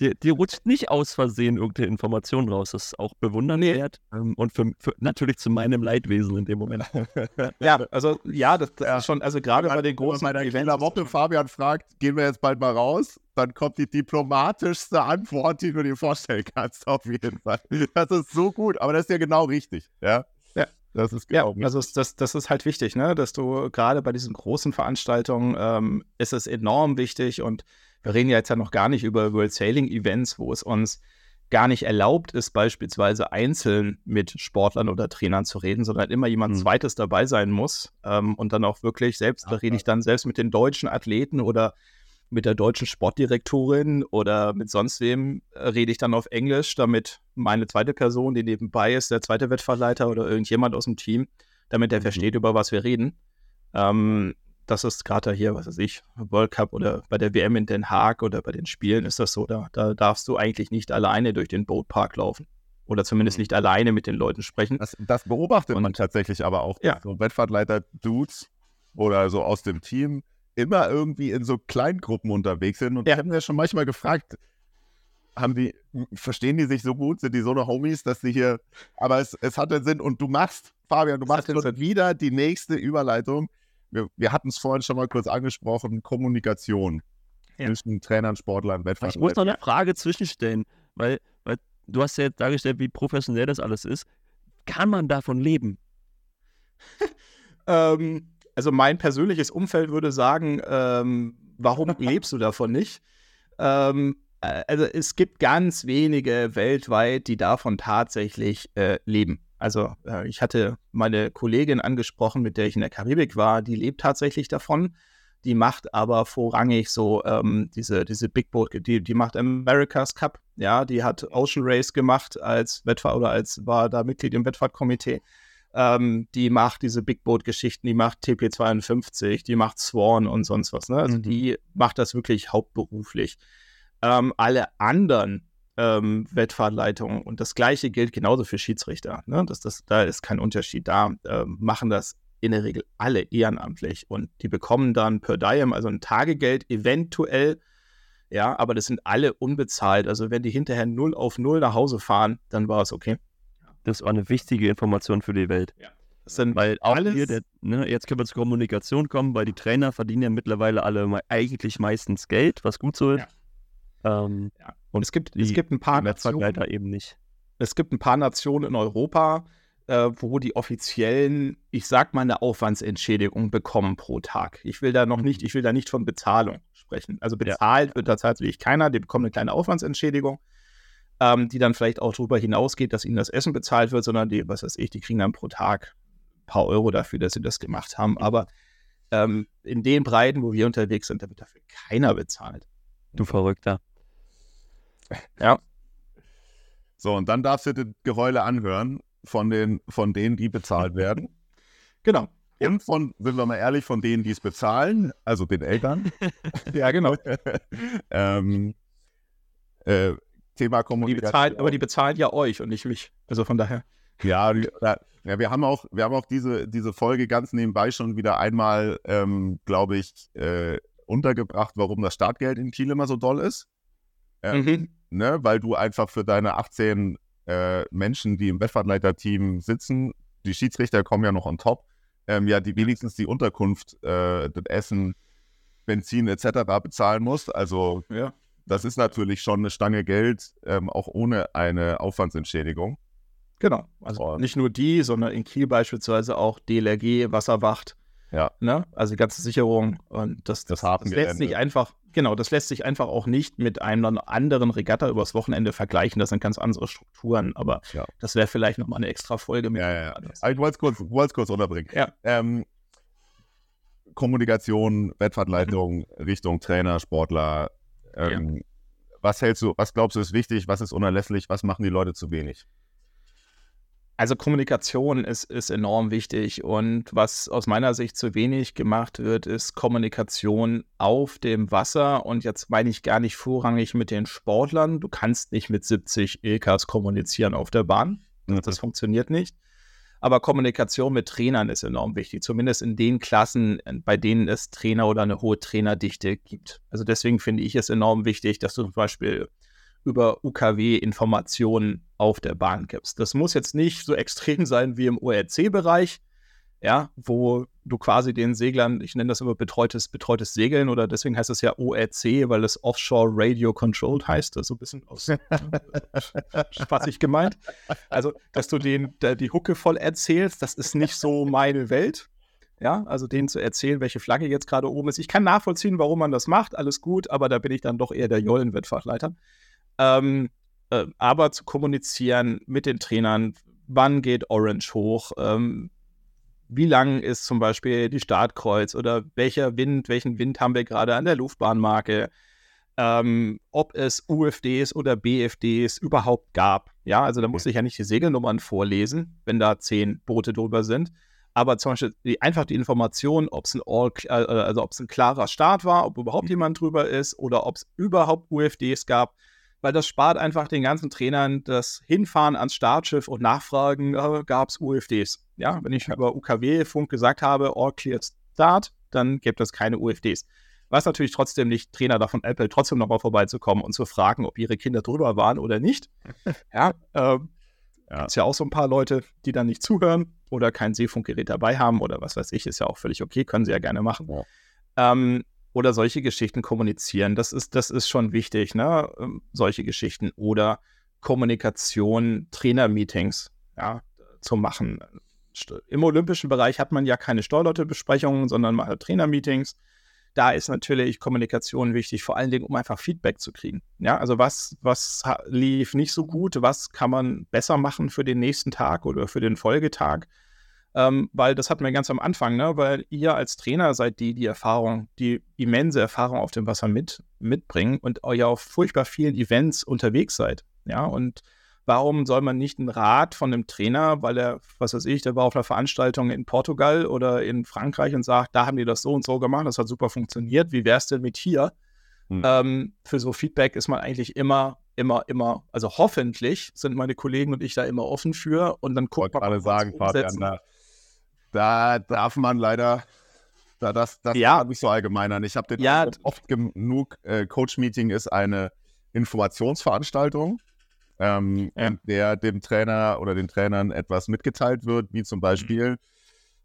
dir, dir rutscht nicht aus Versehen irgendeine Information raus. Das ist auch bewundernswert nee. ähm, und für, für, natürlich zu meinem Leidwesen in dem Moment. ja, also ja, das, das ja. ist schon, also gerade bei den großen Wenn in der Woche Fabian fragt, gehen wir jetzt bald mal raus, dann kommt die diplomatischste Antwort, die du dir vorstellen kannst, auf jeden Fall. Das ist so gut, aber das ist ja genau richtig, ja. Ja, das ist genau. Ja, also das, das ist halt wichtig, ne? dass du gerade bei diesen großen Veranstaltungen ähm, ist es enorm wichtig und wir reden ja jetzt ja noch gar nicht über World Sailing Events, wo es uns gar nicht erlaubt ist, beispielsweise einzeln mit Sportlern oder Trainern zu reden, sondern immer jemand mhm. Zweites dabei sein muss ähm, und dann auch wirklich selbst, da rede ich dann selbst mit den deutschen Athleten oder mit der deutschen Sportdirektorin oder mit sonst wem äh, rede ich dann auf Englisch, damit meine zweite Person, die nebenbei ist, der zweite Wettfahrleiter oder irgendjemand aus dem Team, damit er mhm. versteht, über was wir reden. Ähm, das ist gerade hier, was weiß ich, World Cup oder bei der WM in Den Haag oder bei den Spielen ist das so, da, da darfst du eigentlich nicht alleine durch den Boatpark laufen. Oder zumindest mhm. nicht alleine mit den Leuten sprechen. Das, das beobachtet Und, man tatsächlich aber auch. Ja. So Wettfahrtleiter-Dudes oder so aus dem Team immer irgendwie in so Kleingruppen unterwegs sind. Und ja. ich habe mir schon manchmal gefragt, haben die, verstehen die sich so gut, sind die so eine Homies, dass sie hier, aber es, es hat den Sinn und du machst, Fabian, du machst wieder die nächste Überleitung wir, wir hatten es vorhin schon mal kurz angesprochen, Kommunikation ja. zwischen Trainern, Sportlern, Wettfahrern. Ich muss noch eine Frage zwischenstellen, weil, weil du hast ja jetzt dargestellt, wie professionell das alles ist. Kann man davon leben? ähm, also mein persönliches Umfeld würde sagen, ähm, warum lebst du davon nicht? Ähm, äh, also es gibt ganz wenige weltweit, die davon tatsächlich äh, leben. Also äh, ich hatte meine Kollegin angesprochen, mit der ich in der Karibik war, die lebt tatsächlich davon. Die macht aber vorrangig so ähm, diese, diese Big Boat, die, die macht America's Cup, ja, die hat Ocean Race gemacht als Wettfahrt oder als war da Mitglied im Wettfahrtkomitee. Ähm, die macht diese Big Boat-Geschichten, die macht TP52, die macht Swan und sonst was. Ne? Also mhm. die macht das wirklich hauptberuflich. Ähm, alle anderen ähm, Wettfahrtleitungen. Und das Gleiche gilt genauso für Schiedsrichter. Ne? Das, das, da ist kein Unterschied. Da ähm, machen das in der Regel alle ehrenamtlich und die bekommen dann per Diem, also ein Tagegeld, eventuell. Ja, aber das sind alle unbezahlt. Also wenn die hinterher 0 auf 0 nach Hause fahren, dann war es okay. Das war eine wichtige Information für die Welt. Ja. Das sind weil auch alles hier, der, ne, jetzt können wir zur Kommunikation kommen, weil die Trainer verdienen ja mittlerweile alle eigentlich meistens Geld, was gut so ist. Ja. Ähm, ja. Und es gibt, es gibt ein paar Nationen. eben nicht. Es gibt ein paar Nationen in Europa, äh, wo die Offiziellen, ich sag mal, eine Aufwandsentschädigung bekommen pro Tag. Ich will da noch nicht, ich will da nicht von Bezahlung sprechen. Also bezahlt ja. wird da tatsächlich keiner, die bekommen eine kleine Aufwandsentschädigung, ähm, die dann vielleicht auch darüber hinausgeht, dass ihnen das Essen bezahlt wird, sondern die, was weiß ich, die kriegen dann pro Tag ein paar Euro dafür, dass sie das gemacht haben. Aber ähm, in den Breiten, wo wir unterwegs sind, da wird dafür keiner bezahlt. Du Verrückter. Ja. So, und dann darfst du das Geheule anhören von, den, von denen, die bezahlt werden. Genau. Und von, sind wir mal ehrlich, von denen, die es bezahlen, also den Eltern. ja, genau. ähm, äh, Thema Kommunikation. Die bezahlen, aber die bezahlen ja euch und nicht mich. Also von daher. Ja, ja wir haben auch, wir haben auch diese, diese Folge ganz nebenbei schon wieder einmal, ähm, glaube ich, äh, untergebracht, warum das Startgeld in Kiel immer so doll ist. Äh, mhm. ne, weil du einfach für deine 18 äh, Menschen, die im Wettfahrtleiterteam sitzen, die Schiedsrichter kommen ja noch on top, ähm, ja, die wenigstens die Unterkunft, äh, das Essen, Benzin etc. bezahlen musst. Also ja. das ist natürlich schon eine Stange Geld, ähm, auch ohne eine Aufwandsentschädigung. Genau. Also Und nicht nur die, sondern in Kiel beispielsweise auch DLRG, Wasserwacht. Ja. Ne? Also die ganze Sicherung. Und das, das, das, das lässt sich einfach, genau, das lässt sich einfach auch nicht mit einer anderen Regatta übers Wochenende vergleichen. Das sind ganz andere Strukturen, aber ja. das wäre vielleicht nochmal eine extra Folge mit. Ja, ja, ja. Aber ich wollte es kurz, kurz unterbringen. Ja. Ähm, Kommunikation, Wettfahrtleitung mhm. Richtung Trainer, Sportler. Ähm, ja. Was hältst du, was glaubst du ist wichtig, was ist unerlässlich, was machen die Leute zu wenig? Also Kommunikation ist, ist enorm wichtig und was aus meiner Sicht zu wenig gemacht wird, ist Kommunikation auf dem Wasser und jetzt meine ich gar nicht vorrangig mit den Sportlern. Du kannst nicht mit 70 EKs kommunizieren auf der Bahn. Das, das funktioniert nicht. Aber Kommunikation mit Trainern ist enorm wichtig, zumindest in den Klassen, bei denen es Trainer oder eine hohe Trainerdichte gibt. Also deswegen finde ich es enorm wichtig, dass du zum Beispiel über UKW-Informationen auf der Bahn gibst. Das muss jetzt nicht so extrem sein wie im ORC-Bereich, ja, wo du quasi den Seglern, ich nenne das immer betreutes, betreutes Segeln oder deswegen heißt es ja ORC, weil es Offshore Radio Controlled heißt, so ein bisschen aus spaßig gemeint. Also, dass du denen die Hucke voll erzählst, das ist nicht so meine Welt. Ja, also denen zu erzählen, welche Flagge jetzt gerade oben ist. Ich kann nachvollziehen, warum man das macht, alles gut, aber da bin ich dann doch eher der Jollenwettfachleiter. Ähm, äh, aber zu kommunizieren mit den Trainern, wann geht Orange hoch, ähm, wie lang ist zum Beispiel die Startkreuz oder welcher Wind, welchen Wind haben wir gerade an der Luftbahnmarke, ähm, ob es UFDs oder BFDs überhaupt gab. Ja, also da muss ich ja nicht die Segelnummern vorlesen, wenn da zehn Boote drüber sind. Aber zum Beispiel die, einfach die Information, ob es ein All, äh, also ob es ein klarer Start war, ob überhaupt jemand drüber ist oder ob es überhaupt UFDs gab weil das spart einfach den ganzen Trainern das Hinfahren ans Startschiff und Nachfragen, äh, gab es UFDs. Ja, wenn ich über UKW-Funk gesagt habe, all clear start, dann gibt es keine UFDs. Was natürlich trotzdem nicht Trainer davon Apple trotzdem nochmal vorbeizukommen und zu fragen, ob ihre Kinder drüber waren oder nicht. ja, ähm, ja. Ist ja auch so ein paar Leute, die dann nicht zuhören oder kein Seefunkgerät dabei haben oder was weiß ich, ist ja auch völlig okay, können sie ja gerne machen. Ja. Ähm, oder solche Geschichten kommunizieren. Das ist, das ist schon wichtig, ne? Ähm, solche Geschichten. Oder Kommunikation, Trainermeetings ja, zu machen. Im olympischen Bereich hat man ja keine Steuerleute-Besprechungen, sondern mal Trainermeetings. Da ist natürlich Kommunikation wichtig, vor allen Dingen, um einfach Feedback zu kriegen. Ja, also was, was lief nicht so gut, was kann man besser machen für den nächsten Tag oder für den Folgetag? Ähm, weil das hatten wir ganz am Anfang, ne? weil ihr als Trainer seid die, die Erfahrung, die immense Erfahrung auf dem Wasser mit, mitbringen und ihr auf furchtbar vielen Events unterwegs seid. Ja, und warum soll man nicht einen Rat von einem Trainer, weil er, was weiß ich, der war auf einer Veranstaltung in Portugal oder in Frankreich und sagt, da haben die das so und so gemacht, das hat super funktioniert, wie wäre es denn mit hier? Hm. Ähm, für so Feedback ist man eigentlich immer, immer, immer, also hoffentlich sind meine Kollegen und ich da immer offen für und dann guckt man. Ich wollte gerade sagen, Fabian, da, da darf man leider, da das, das ja. nicht so allgemeinern. Ich habe den ja. oft genug, äh, Coach-Meeting ist eine Informationsveranstaltung, ähm, ja. in der dem Trainer oder den Trainern etwas mitgeteilt wird, wie zum Beispiel,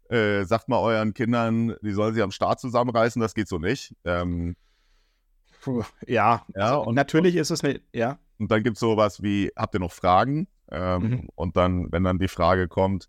mhm. äh, sagt mal euren Kindern, die sollen sich am Start zusammenreißen, das geht so nicht. Ähm, Puh, ja, ja also, und natürlich ist es eine, ja. Und dann gibt es sowas wie, habt ihr noch Fragen? Ähm, Mhm. Und dann, wenn dann die Frage kommt,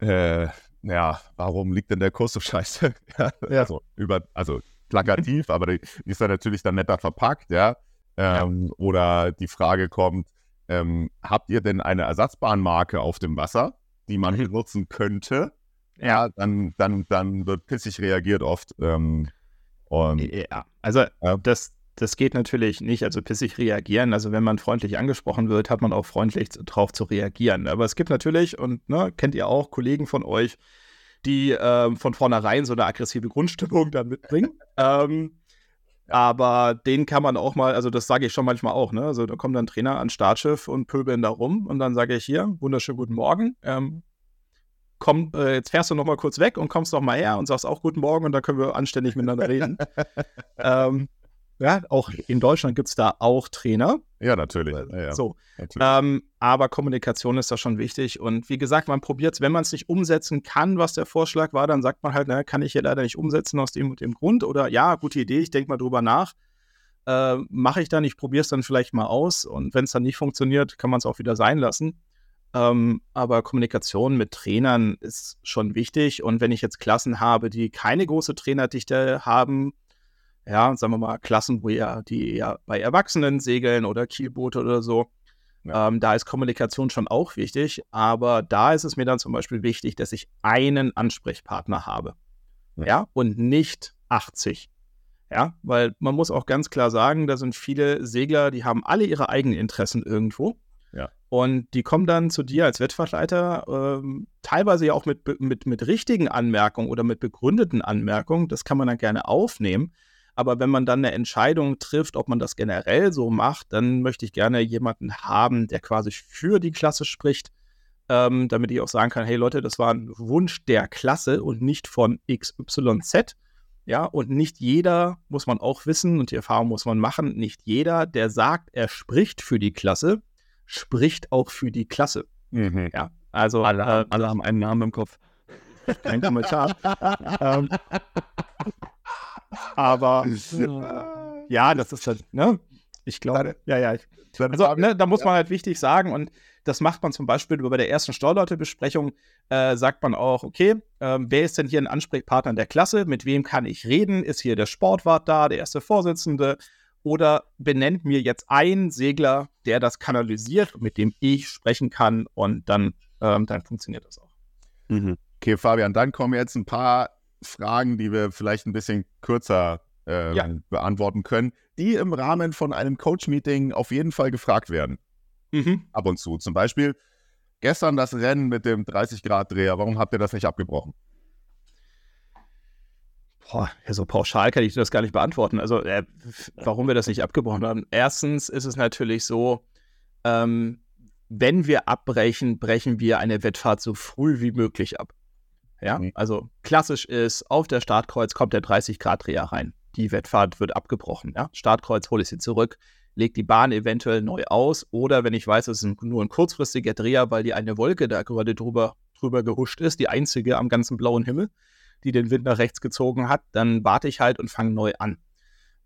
äh, ja, warum liegt denn der Kurs so scheiße? ja, Ja. Also, über, also plakativ, aber die, die ist dann natürlich dann netter verpackt, ja. Ähm, Oder die Frage kommt, ähm, habt ihr denn eine Ersatzbahnmarke auf dem Wasser, die man Mhm. benutzen könnte? Ja, dann, dann, dann wird pissig reagiert oft. Ähm, und Ja, also Ja. das, das geht natürlich nicht, also pissig reagieren. Also wenn man freundlich angesprochen wird, hat man auch freundlich drauf zu reagieren. Aber es gibt natürlich, und ne, kennt ihr auch, Kollegen von euch, die ähm, von vornherein so eine aggressive Grundstimmung dann mitbringen. ähm, aber den kann man auch mal, also das sage ich schon manchmal auch, ne? Also da kommt dann Trainer ans Startschiff und pöbeln da rum und dann sage ich hier, wunderschönen guten Morgen. Ähm, komm, äh, jetzt fährst du noch mal kurz weg und kommst noch mal her und sagst auch guten Morgen und dann können wir anständig miteinander reden. ähm, ja, auch in Deutschland gibt es da auch Trainer. ja, natürlich. Ja, ja, So, natürlich. ähm, aber Kommunikation ist da schon wichtig. Und wie gesagt, man probiert es, wenn man es nicht umsetzen kann, was der Vorschlag war, dann sagt man halt, na, kann ich hier leider nicht umsetzen aus dem und dem Grund. Oder ja, gute Idee, ich denke mal drüber nach. Äh, Mache ich dann, ich probiere es dann vielleicht mal aus. Und wenn es dann nicht funktioniert, kann man es auch wieder sein lassen. Ähm, aber Kommunikation mit Trainern ist schon wichtig. Und wenn ich jetzt Klassen habe, die keine große Trainerdichte haben, ja, sagen wir mal, Klassen, wo ja, die eher bei Erwachsenen segeln oder Kielboote oder so, Ja. ähm, da ist Kommunikation schon auch wichtig. Aber da ist es mir dann zum Beispiel wichtig, dass ich einen Ansprechpartner habe. Ja. Ja, und nicht 80. Ja, weil man muss auch ganz klar sagen, da sind viele Segler, die haben alle ihre eigenen Interessen irgendwo. Ja. Und die kommen dann zu dir als Wettfahrtleiter, ähm, teilweise ja auch mit, mit, mit richtigen Anmerkungen oder mit begründeten Anmerkungen. Das kann man dann gerne aufnehmen. Aber wenn man dann eine Entscheidung trifft, ob man das generell so macht, dann möchte ich gerne jemanden haben, der quasi für die Klasse spricht, ähm, damit ich auch sagen kann, hey Leute, das war ein Wunsch der Klasse und nicht von XYZ. Ja, und nicht jeder, muss man auch wissen, und die Erfahrung muss man machen, nicht jeder, der sagt, er spricht für die Klasse, spricht auch für die Klasse. Mhm. Ja, also Alle, äh, haben- alle haben einen Namen im Kopf. kein Kommentar. ähm, aber ja, das ist halt, ne? Ich glaube, ja, ja. Also, ne, da muss man halt wichtig sagen, und das macht man zum Beispiel bei der ersten Steuerleute-Besprechung, äh, sagt man auch, okay, ähm, wer ist denn hier ein Ansprechpartner der Klasse? Mit wem kann ich reden? Ist hier der Sportwart da, der erste Vorsitzende? Oder benennt mir jetzt einen Segler, der das kanalisiert, mit dem ich sprechen kann, und dann, ähm, dann funktioniert das auch. Mhm. Okay, Fabian, dann kommen jetzt ein paar Fragen, die wir vielleicht ein bisschen kürzer äh, Ja. beantworten können, die im Rahmen von einem Coach-Meeting auf jeden Fall gefragt werden. Mhm. Ab und zu. Zum Beispiel gestern das Rennen mit dem 30-Grad-Dreher. Warum habt ihr das nicht abgebrochen? Boah, so pauschal kann ich das gar nicht beantworten. Also, äh, warum wir das nicht abgebrochen haben. Erstens ist es natürlich so, ähm, wenn wir abbrechen, brechen wir eine Wettfahrt so früh wie möglich ab. Ja, Mhm. also klassisch ist, auf der Startkreuz kommt der 30-Grad-Dreher rein. Die Wettfahrt wird abgebrochen. Ja? Startkreuz hole ich sie zurück, lege die Bahn eventuell neu aus oder wenn ich weiß, es ist nur ein kurzfristiger Dreher, weil die eine Wolke da gerade drüber, drüber gehuscht ist, die einzige am ganzen blauen Himmel, die den Wind nach rechts gezogen hat, dann warte ich halt und fange neu an.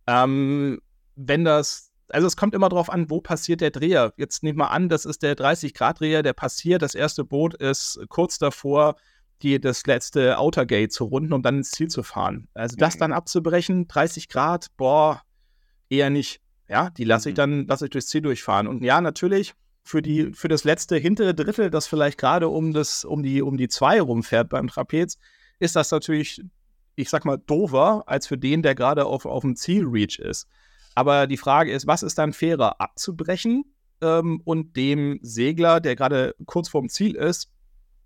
Ähm, wenn das, also es kommt immer drauf an, wo passiert der Dreher. Jetzt nehmen wir an, das ist der 30-Grad-Dreher, der passiert, das erste Boot ist kurz davor, die, das letzte Outer Gate zu runden, um dann ins Ziel zu fahren. Also das dann abzubrechen, 30 Grad, boah, eher nicht. Ja, die lasse ich dann, lasse ich durchs Ziel durchfahren. Und ja, natürlich, für, die, für das letzte hintere Drittel, das vielleicht gerade um, das, um, die, um die zwei rumfährt beim Trapez, ist das natürlich, ich sag mal, dover, als für den, der gerade auf, auf dem Zielreach ist. Aber die Frage ist, was ist dann fairer, abzubrechen ähm, und dem Segler, der gerade kurz vorm Ziel ist,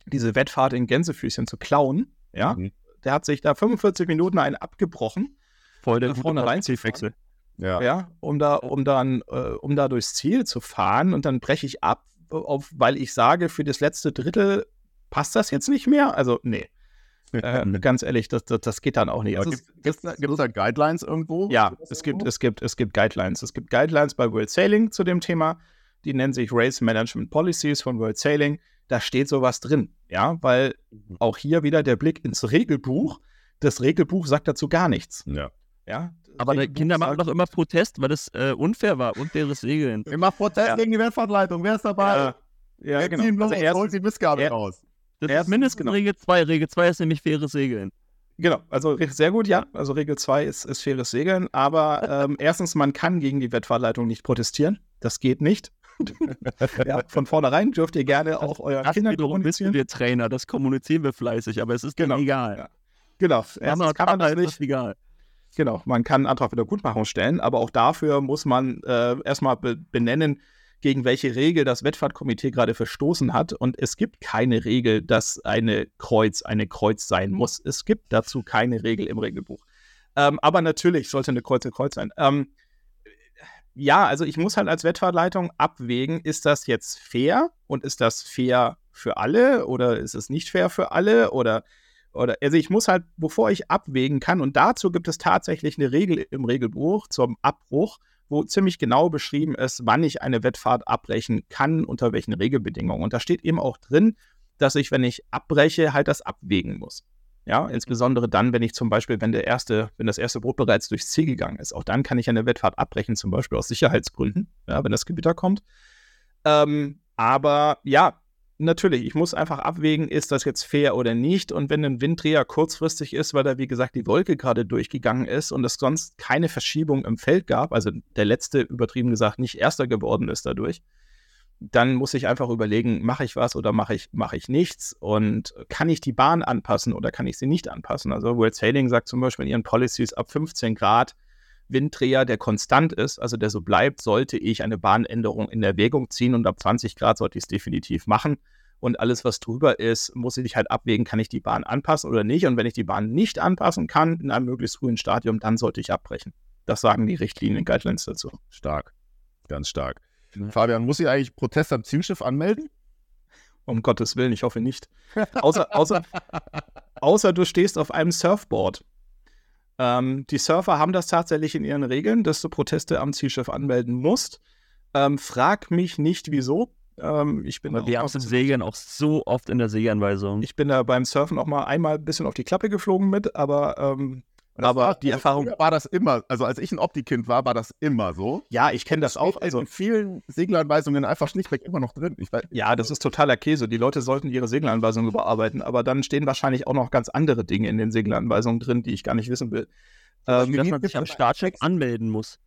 diese Wettfahrt in Gänsefüßchen zu klauen? Ja, Mhm. der hat sich da 45 Minuten einen abgebrochen, Voll der gute vorne Perspektivwechsel. Ja. ja, um da, um dann, äh, um da durchs Ziel zu fahren und dann breche ich ab, auf, weil ich sage, für das letzte Drittel passt das jetzt nicht mehr. Also, nee. Äh, ganz ehrlich, das, das, das geht dann auch nicht. Also, gibt es da, Guidelines irgendwo? ja, es gibt, es, gibt, es gibt Guidelines. Es gibt Guidelines bei World Sailing zu dem Thema. Die nennen sich Race Management Policies von World Sailing. Da steht sowas drin. Ja, weil auch hier wieder der Blick ins Regelbuch. Das Regelbuch sagt dazu gar nichts. Ja. Ja, Aber die Kinder machen doch immer Protest, weil das äh, unfair war, unfaires Segeln. Ich mach Protest Ja. gegen die Wettfahrtleitung. Wer ist dabei? Ja, Jetzt genau. ziehen los, Also erst- holt die Missgabe er- raus. Das Erstens, ist mindestens genau. Regel 2. Regel 2 ist nämlich faires Segeln. Genau, also sehr gut, ja. Also Regel 2 ist, ist faires Segeln. Aber ähm, erstens, man kann gegen die Wettfahrleitung nicht protestieren. Das geht nicht. ja, von vornherein dürft ihr gerne auch wiederum wissen kommunizieren. wir Trainer, das kommunizieren wir fleißig, aber es ist Genau. egal. Ja. Genau, erstens und kann man nicht. egal. Genau, man kann einen Antrag wieder Gutmachung stellen, aber auch dafür muss man äh, erstmal be benennen, gegen welche Regel das Wettfahrtkomitee gerade verstoßen hat. Und es gibt keine Regel, dass eine Kreuz eine Kreuz sein muss. Es gibt dazu keine Regel im Regelbuch. Ähm, aber natürlich sollte eine Kreuz eine Kreuz sein. Ähm, ja, also ich muss halt als Wettfahrtleitung abwägen, ist das jetzt fair und ist das fair für alle oder ist es nicht fair für alle oder oder also ich muss halt, bevor ich abwägen kann, und dazu gibt es tatsächlich eine Regel im Regelbuch zum Abbruch, wo ziemlich genau beschrieben ist, wann ich eine Wettfahrt abbrechen kann, unter welchen Regelbedingungen. Und da steht eben auch drin, dass ich, wenn ich abbreche, halt das abwägen muss. Ja, insbesondere dann, wenn ich zum Beispiel, wenn der erste, wenn das erste Boot bereits durchs Ziel gegangen ist, auch dann kann ich eine Wettfahrt abbrechen, zum Beispiel aus Sicherheitsgründen, ja, wenn das Gewitter kommt. Ähm, aber ja, natürlich, ich muss einfach abwägen, ist das jetzt fair oder nicht. Und wenn ein Winddreher kurzfristig ist, weil da, wie gesagt, die Wolke gerade durchgegangen ist und es sonst keine Verschiebung im Feld gab, also der letzte, übertrieben gesagt, nicht erster geworden ist dadurch, dann muss ich einfach überlegen, mache ich was oder mache ich, mache ich nichts und kann ich die Bahn anpassen oder kann ich sie nicht anpassen? Also World Sailing sagt zum Beispiel in ihren Policies ab 15 Grad Winddreher, der konstant ist, also der so bleibt, sollte ich eine Bahnänderung in Erwägung ziehen und ab 20 Grad sollte ich es definitiv machen. Und alles, was drüber ist, muss ich halt abwägen, kann ich die Bahn anpassen oder nicht. Und wenn ich die Bahn nicht anpassen kann in einem möglichst frühen Stadium, dann sollte ich abbrechen. Das sagen die Richtlinien, Guidelines dazu. Stark. Ganz stark. Ja. Fabian, muss ich eigentlich Protest am Zielschiff anmelden? Um Gottes Willen, ich hoffe nicht. Außer, außer, außer du stehst auf einem Surfboard. Ähm, die Surfer haben das tatsächlich in ihren Regeln, dass du Proteste am Zielschiff anmelden musst. Ähm, frag mich nicht, wieso. Ähm, ich, bin wir auch haben es im Segeln auch so oft in der Segeanweisung. ich bin da beim Surfen auch mal einmal ein bisschen auf die Klappe geflogen mit, aber, ähm, aber die also Erfahrung, War das immer, also als ich ein Opti-Kind war, war das immer so. ja, ich kenne das auch. Steht Also, in vielen Segelanweisungen einfach schlichtweg immer noch drin. Weiß, Ja, das ist totaler Käse. Die Leute sollten ihre Segelanweisungen überarbeiten, aber dann stehen wahrscheinlich auch noch ganz andere Dinge in den Segelanweisungen drin, die ich gar nicht wissen will. Ähm, dass man sich am Startcheck anmelden muss.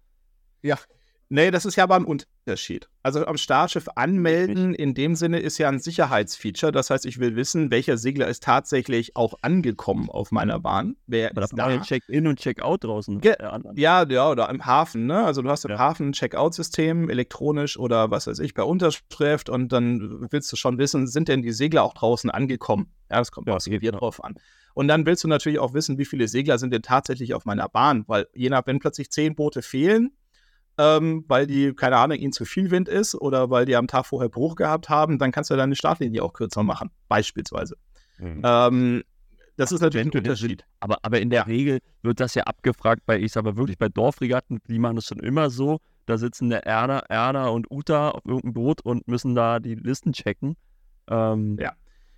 Nee, das ist ja aber ein Unterschied. Also am Startschiff anmelden in dem Sinne ist ja ein Sicherheitsfeature. Das heißt, ich will wissen, welcher Segler ist tatsächlich auch angekommen auf meiner Bahn. Wer Aber da ist ja Check-in und Check-out draußen. Ge-. Ja, ja, oder im Hafen, ne? Also du hast im Ja. Hafen ein Checkout-System, elektronisch oder was weiß ich, per Unterschrift und dann willst du schon wissen, sind denn die Segler auch draußen angekommen? Ja, das kommt Ja, Revier ja. drauf an. Und dann willst du natürlich auch wissen, wie viele Segler sind denn tatsächlich auf meiner Bahn, weil je nach, wenn plötzlich zehn Boote fehlen, ähm, weil die, keine Ahnung, ihnen zu viel Wind ist oder weil die am Tag vorher Bruch gehabt haben, dann kannst du deine Startlinie auch kürzer machen, beispielsweise. Mhm. Ähm, das ist natürlich ein Unterschied. Aber, aber in der Regel wird das ja abgefragt bei, ich sag mal wirklich bei Dorfregatten, die machen das schon immer so. Da sitzen der Erna, Erna und Uta auf irgendeinem Boot und müssen da die Listen checken. Ähm, Ja,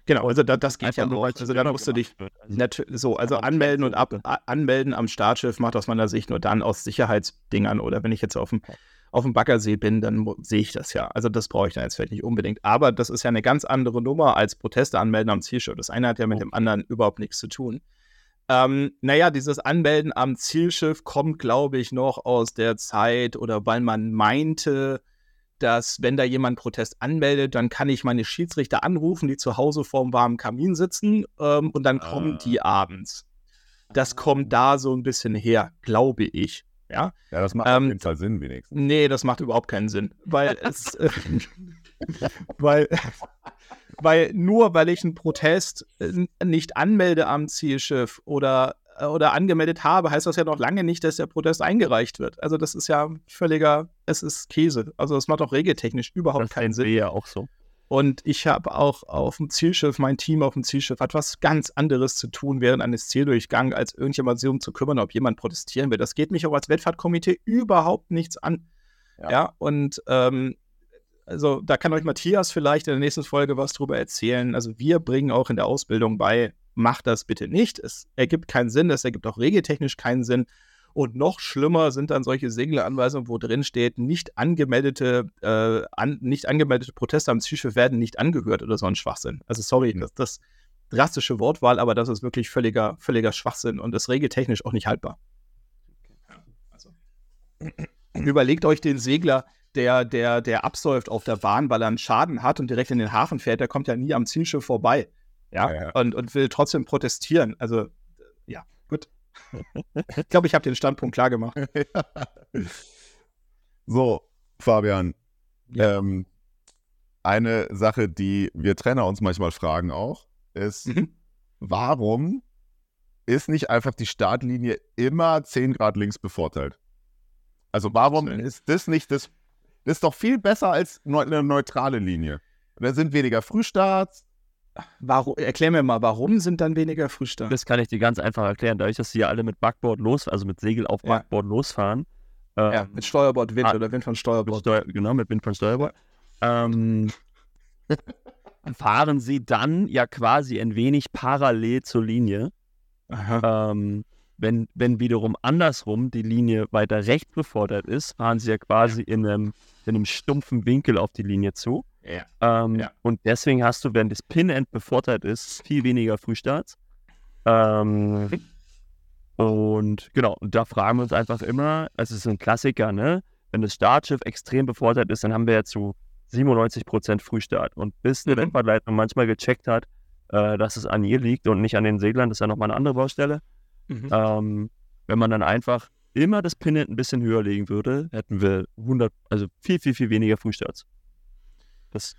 Genau, also da, das geht einfach ja nur, auch. Also da selber musst du dich. Also, so, also anmelden und ab, anmelden am Startschiff macht aus meiner Sicht nur dann aus Sicherheitsdingern oder wenn ich jetzt auf dem, auf dem Baggersee bin, dann sehe ich das ja. Also das brauche ich dann jetzt vielleicht nicht unbedingt. Aber das ist ja eine ganz andere Nummer als Proteste anmelden am Zielschiff. Das eine hat ja mit dem anderen überhaupt nichts zu tun. Ähm, naja, dieses Anmelden am Zielschiff kommt, glaube ich, noch aus der Zeit oder weil man meinte, dass wenn da jemand Protest anmeldet, dann kann ich meine Schiedsrichter anrufen, die zu Hause vorm warmen Kamin sitzen ähm, und dann kommen Ah. die abends. Das kommt da so ein bisschen her, glaube ich. Ja, Ja, das macht Ähm, auf jeden Fall Sinn wenigstens. nee, das macht überhaupt keinen Sinn, weil es, äh, weil, weil nur weil ich einen Protest äh, nicht anmelde am Zielschiff oder oder angemeldet habe, heißt das ja noch lange nicht, dass der Protest eingereicht wird. Also das ist ja völliger, es ist Käse. Also das macht auch regeltechnisch überhaupt das keinen Sinn. ja auch so. Und ich habe auch auf dem Zielschiff, mein Team auf dem Zielschiff hat was ganz anderes zu tun während eines Zieldurchgangs, als irgendjemand sich um zu kümmern, ob jemand protestieren will. Das geht mich auch als Wettfahrtkomitee überhaupt nichts an. Ja. Ja, und ähm, also da kann euch Matthias vielleicht in der nächsten Folge was drüber erzählen. Also wir bringen auch in der Ausbildung bei, macht das bitte nicht. Es ergibt keinen Sinn, es ergibt auch regeltechnisch keinen Sinn. Und noch schlimmer sind dann solche Segleranweisungen, wo drin steht, nicht angemeldete, äh, an, nicht angemeldete Proteste am Zielschiff werden nicht angehört oder so ein Schwachsinn. Also sorry, das, das drastische Wortwahl, aber das ist wirklich völliger, völliger Schwachsinn und ist regeltechnisch auch nicht haltbar. Also. Überlegt euch den Segler, der, der, der absäuft auf der Bahn, weil er einen Schaden hat und direkt in den Hafen fährt, der kommt ja nie am Zielschiff vorbei. Ja, Ja, ja. Und, und will trotzdem protestieren. Also, ja, gut. ich glaube, ich habe den Standpunkt klar gemacht. So, Fabian. Ähm, eine Sache, die wir Trainer uns manchmal fragen auch, ist, Mhm. warum ist nicht einfach die Startlinie immer 10 Grad links bevorteilt? Also warum ist das nicht das, das ist doch viel besser als eine neutrale Linie. Da sind weniger Frühstarts. Warum, erklär mir mal, warum sind dann weniger Frühstart? Das kann ich dir ganz einfach erklären. Dadurch, dass sie ja alle mit Backboard los, also mit Segel auf Ja. Backboard losfahren. ähm, ja, mit Steuerbord Wind ah, oder Wind von Steuerbord. Steuer, genau, mit Wind von Steuerbord. Ähm, fahren sie dann ja quasi ein wenig parallel zur Linie. Ähm, wenn, wenn wiederum andersrum die Linie weiter rechts befordert ist, fahren sie ja quasi in einem, in einem stumpfen Winkel auf die Linie zu. Ja. Ähm, Ja. Und deswegen hast du, wenn das Pin-End befordert ist, viel weniger Frühstarts. Ähm, und genau, und da fragen wir uns einfach immer, also es ist ein Klassiker, ne? Wenn das Startschiff extrem befordert ist, dann haben wir ja zu 97% Frühstart. Und bis eine Mhm. Wettbeleitung manchmal gecheckt hat, äh, dass es an ihr liegt und nicht an den Seglern, das ist ja nochmal eine andere Baustelle. Mhm. Ähm, wenn man dann einfach immer das Pin-End ein bisschen höher legen würde, hätten wir 100, also viel, viel, viel weniger Frühstarts. Das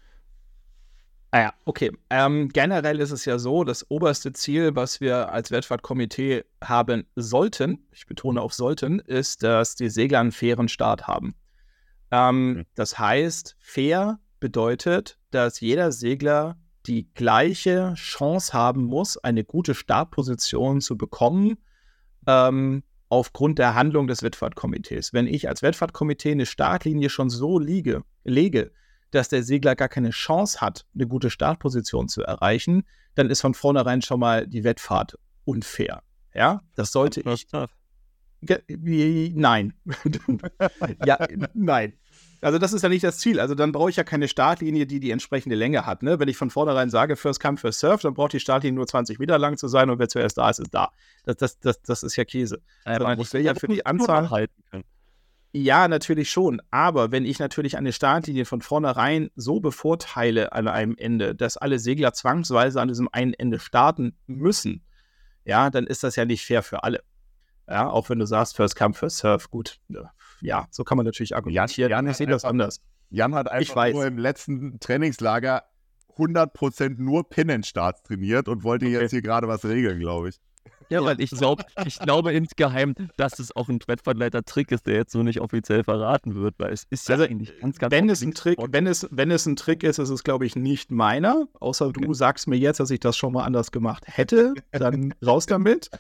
Ah ja, okay. Ähm, generell ist es ja so, das oberste Ziel, was wir als Weltfahrtkomitee haben sollten, ich betone auf sollten, ist, dass die Segler einen fairen Start haben. Ähm, Das heißt, fair bedeutet, dass jeder Segler die gleiche Chance haben muss, eine gute Startposition zu bekommen, ähm, aufgrund der Handlung des Wettfahrtkomitees. Wenn ich als Wettfahrtkomitee eine Startlinie schon so liege, lege, dass der Segler gar keine Chance hat, eine gute Startposition zu erreichen, dann ist von vornherein schon mal die Wettfahrt unfair. Ja, das sollte ich. Nein. ja, nein. Also das ist ja nicht das Ziel. Also dann brauche ich ja keine Startlinie, die die entsprechende Länge hat. Ne? Wenn ich von vornherein sage, First Come, First Surf, dann braucht die Startlinie nur 20 Meter lang zu sein und wer zuerst da ist, ist da. Das, das, das, das ist ja Käse. Sondern ich will ja für die Anzahl... halten können. Ja, natürlich schon. Aber wenn ich natürlich eine Startlinie von vornherein so bevorteile an einem Ende, dass alle Segler zwangsweise an diesem einen Ende starten müssen, ja, dann ist das ja nicht fair für alle. Ja, auch wenn du sagst, First Come, First Surf, gut. Ja, so kann man natürlich argumentieren. Jan ich ist sehe das anders. Jan hat Ich einfach nur im letzten Trainingslager 100% nur Pin-and-Starts trainiert und wollte jetzt hier gerade was regeln, glaube ich. Ja, weil ich glaube, ich glaube insgeheim, dass es auch ein Wettverleiter-Trick ist, der jetzt so nicht offiziell verraten wird, weil es ist Also, ja eigentlich ganz, ganz Wenn es, ein Trick, wenn, es, wenn es ein Trick ist, ist es, glaube ich, nicht meiner. Außer du sagst mir jetzt, dass ich das schon mal anders gemacht hätte. Dann raus damit.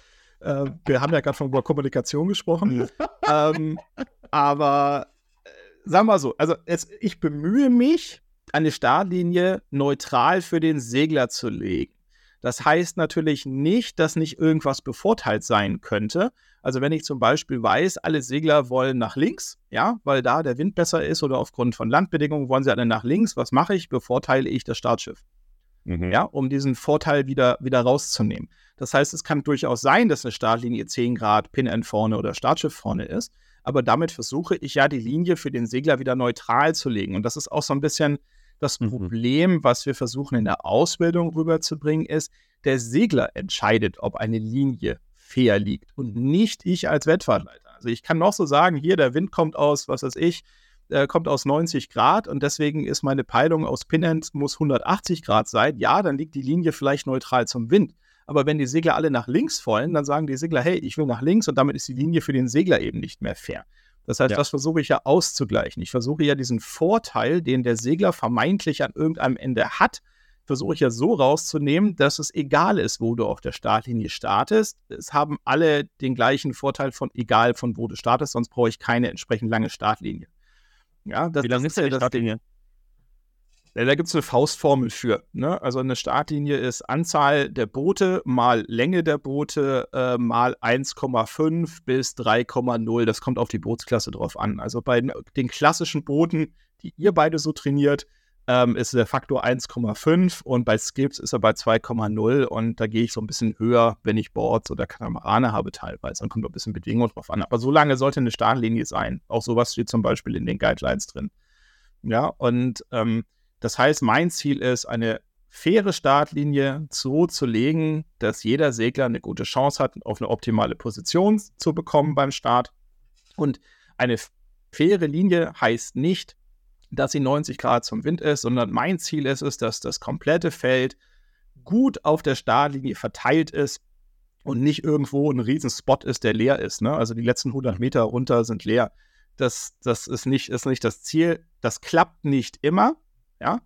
Äh, wir haben ja gerade von über Kommunikation gesprochen. ähm, aber äh, sagen wir mal so, also es, ich bemühe mich, eine Startlinie neutral für den Segler zu legen. Das heißt natürlich nicht, dass nicht irgendwas bevorteilt sein könnte. Also wenn ich zum Beispiel weiß, alle Segler wollen nach links, ja, weil da der Wind besser ist oder aufgrund von Landbedingungen wollen sie alle nach links, was mache ich? Bevorteile ich das Startschiff Mhm. ja, um diesen Vorteil wieder, wieder rauszunehmen. Das heißt, es kann durchaus sein, dass eine Startlinie 10 Grad Pin-End vorne oder Startschiff vorne ist, aber damit versuche ich ja, die Linie für den Segler wieder neutral zu legen. Und das ist auch so ein bisschen das Mhm. Problem, was wir versuchen in der Ausbildung rüberzubringen, ist, der Segler entscheidet, ob eine Linie fair liegt und nicht ich als Wettfahrtleiter. Also ich kann noch so sagen, hier der Wind kommt aus, was weiß ich, äh, kommt aus 90 Grad und deswegen ist meine Peilung aus Pinend muss 180 Grad sein. Ja, dann liegt die Linie vielleicht neutral zum Wind. Aber wenn die Segler alle nach links wollen, dann sagen die Segler, hey, ich will nach links und damit ist die Linie für den Segler eben nicht mehr fair. Das heißt, Ja. das versuche ich ja auszugleichen. Ich versuche ja diesen Vorteil, den der Segler vermeintlich an irgendeinem Ende hat, versuche ich ja so rauszunehmen, dass es egal ist, wo du auf der Startlinie startest. Es haben alle den gleichen Vorteil von egal von wo du startest, sonst brauche ich keine entsprechend lange Startlinie. Ja, das, Wie lange ist denn die ja Ding. Startlinie? Ja, da gibt es eine Faustformel für. Ne? Also eine Startlinie ist Anzahl der Boote mal Länge der Boote äh, mal 1,5 bis 3,0. Das kommt auf die Bootsklasse drauf an. Also bei den klassischen Booten, die ihr beide so trainiert, ähm, ist der Faktor 1,5 und bei Skips ist er bei 2,0 und da gehe ich so ein bisschen höher, wenn ich Boards oder Katamarane habe teilweise. Dann kommt ein bisschen Bedingungen drauf an. Aber so lange sollte eine Startlinie sein. Auch sowas steht zum Beispiel in den Guidelines drin. Ja, und ähm, das heißt, mein Ziel ist, eine faire Startlinie so zu legen, dass jeder Segler eine gute Chance hat, auf eine optimale Position zu bekommen beim Start. Und eine faire Linie heißt nicht, dass sie 90 Grad zum Wind ist, sondern mein Ziel ist es, dass das komplette Feld gut auf der Startlinie verteilt ist und nicht irgendwo ein riesen Spot ist, der leer ist. Ne? Also die letzten 100 Meter runter sind leer. Das, das ist, nicht, ist nicht das Ziel. Das klappt nicht immer, ja.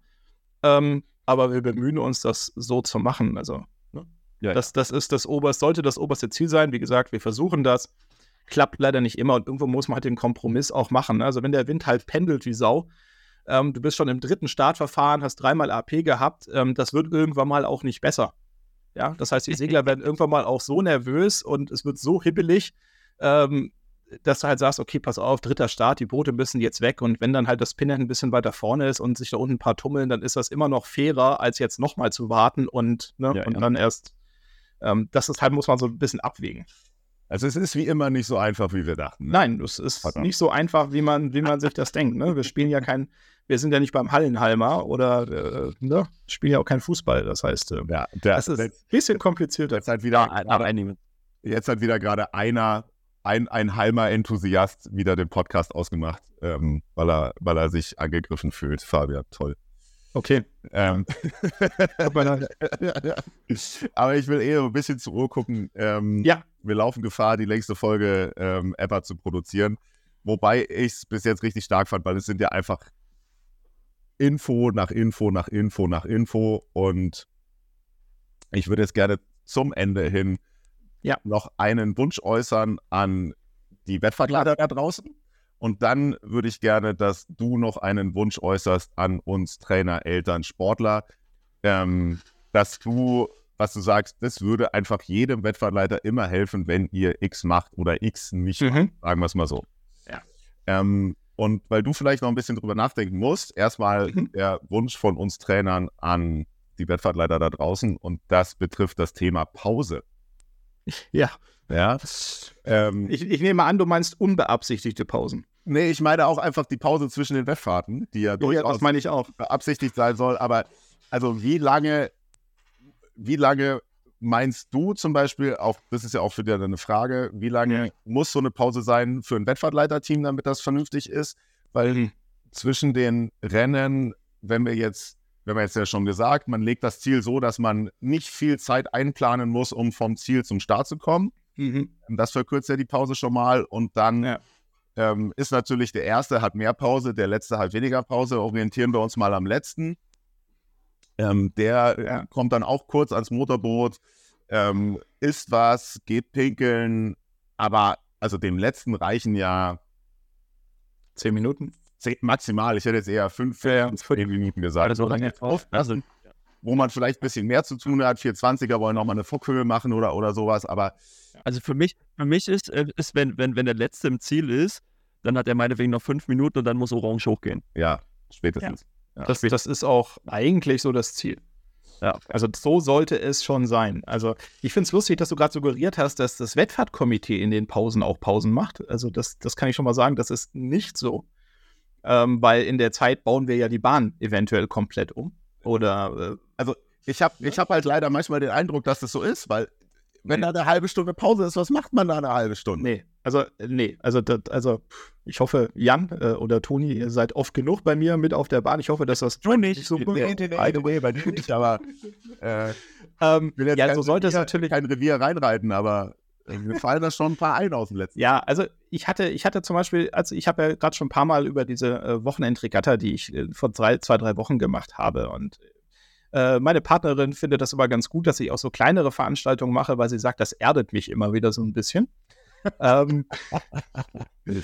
Ähm, aber wir bemühen uns, das so zu machen. Also, ne? ja, das, das ist das oberste, sollte das oberste Ziel sein. Wie gesagt, wir versuchen das. Klappt leider nicht immer und irgendwo muss man halt den Kompromiss auch machen. Ne? Also, wenn der Wind halt pendelt wie Sau, ähm, du bist schon im dritten Startverfahren, hast dreimal AP gehabt, ähm, das wird irgendwann mal auch nicht besser. Ja, das heißt, die Segler werden irgendwann mal auch so nervös und es wird so hibbelig, ähm, dass du halt sagst, okay, pass auf, dritter Start, die Boote müssen jetzt weg und wenn dann halt das Pinhead ein bisschen weiter vorne ist und sich da unten ein paar tummeln, dann ist das immer noch fairer, als jetzt nochmal zu warten und, ne, ja, und ja. dann erst, ähm, das ist halt, muss man so ein bisschen abwägen. Also es ist wie immer nicht so einfach, wie wir dachten. Ne? Nein, es ist Verdammt. nicht so einfach, wie man, wie man sich das denkt. Ne? Wir spielen ja kein, wir sind ja nicht beim Hallenhalmer oder äh, ne? spielen ja auch kein Fußball. Das heißt, äh, ja, der, das ist ein bisschen komplizierter. Jetzt hat wieder, grade, jetzt hat wieder gerade einer, ein, ein Halmer-Enthusiast wieder den Podcast ausgemacht, ähm, weil, er, weil er sich angegriffen fühlt. Fabian, toll. Okay. Ähm. Aber ich will eher ein bisschen zur Uhr gucken. Ähm, ja. Wir laufen Gefahr, die längste Folge ähm, ever zu produzieren. Wobei ich es bis jetzt richtig stark fand, weil es sind ja einfach Info nach Info nach Info nach Info. Und ich würde jetzt gerne zum Ende hin ja. noch einen Wunsch äußern an die Wettverkleider da draußen. Und dann würde ich gerne, dass du noch einen Wunsch äußerst an uns Trainer, Eltern, Sportler, ähm, dass du, was du sagst, das würde einfach jedem Wettfahrtleiter immer helfen, wenn ihr X macht oder X nicht mhm. macht, sagen wir es mal so. Ja. Ähm, und weil du vielleicht noch ein bisschen drüber nachdenken musst, erstmal mhm. der Wunsch von uns Trainern an die Wettfahrtleiter da draußen und das betrifft das Thema Pause. Ja. Ja. Ähm, ich, ich, nehme an, du meinst unbeabsichtigte Pausen. Nee, ich meine auch einfach die Pause zwischen den Wettfahrten, die ja durchaus ja, das meine ich auch. beabsichtigt sein soll. Aber also wie lange, wie lange meinst du zum Beispiel, auch das ist ja auch für dich eine Frage, wie lange ja. muss so eine Pause sein für ein Wettfahrtleiterteam, damit das vernünftig ist? Weil mhm. zwischen den Rennen, wenn wir jetzt, wenn wir jetzt ja schon gesagt, man legt das Ziel so, dass man nicht viel Zeit einplanen muss, um vom Ziel zum Start zu kommen. Mhm. Das verkürzt ja die Pause schon mal und dann ja ähm, ist natürlich der erste hat mehr Pause, der letzte hat weniger Pause. Orientieren wir uns mal am letzten. Ähm, der ja. kommt dann auch kurz ans Motorboot, ähm, isst was, geht pinkeln, aber also dem letzten reichen ja zehn Minuten. Maximal, ich hätte jetzt eher fünf, ja, ja. zehn Minuten gesagt. Also lange auf, also, wo man vielleicht ein bisschen mehr zu tun hat. 420er wollen nochmal eine Fockhöhe machen oder, oder sowas, aber also für mich, für mich ist, äh, ist wenn, wenn, wenn der Letzte im Ziel ist, dann hat er meinetwegen noch fünf Minuten und dann muss Orange hochgehen. Ja, spätestens. Ja. Das, das ist auch eigentlich so das Ziel. Ja. Also so sollte es schon sein. Also ich finde es lustig, dass du gerade suggeriert hast, dass das Wettfahrtkomitee in den Pausen auch Pausen macht. Also das, das kann ich schon mal sagen, das ist nicht so. Ähm, weil in der Zeit bauen wir ja die Bahn eventuell komplett um. Oder äh, also ich habe ich hab halt leider manchmal den Eindruck, dass das so ist, weil wenn da eine halbe Stunde Pause ist, was macht man da eine halbe Stunde? Nee, also, nee, also, das, also ich hoffe, Jan äh, oder Toni, ihr seid oft genug bei mir mit auf der Bahn. Ich hoffe, dass das du nicht so gut nee, By the way, bei dir nicht, aber äh, ähm, ja, so sollte es natürlich kein Revier reinreiten, aber äh, mir fallen da schon ein paar ein aus dem letzten. Ja, also ich hatte, ich hatte zum Beispiel, also ich habe ja gerade schon ein paar Mal über diese äh, Wochenendregatta, die ich äh, vor drei, zwei, drei Wochen gemacht habe und äh, meine Partnerin findet das immer ganz gut, dass ich auch so kleinere Veranstaltungen mache, weil sie sagt, das erdet mich immer wieder so ein bisschen. ähm, äh,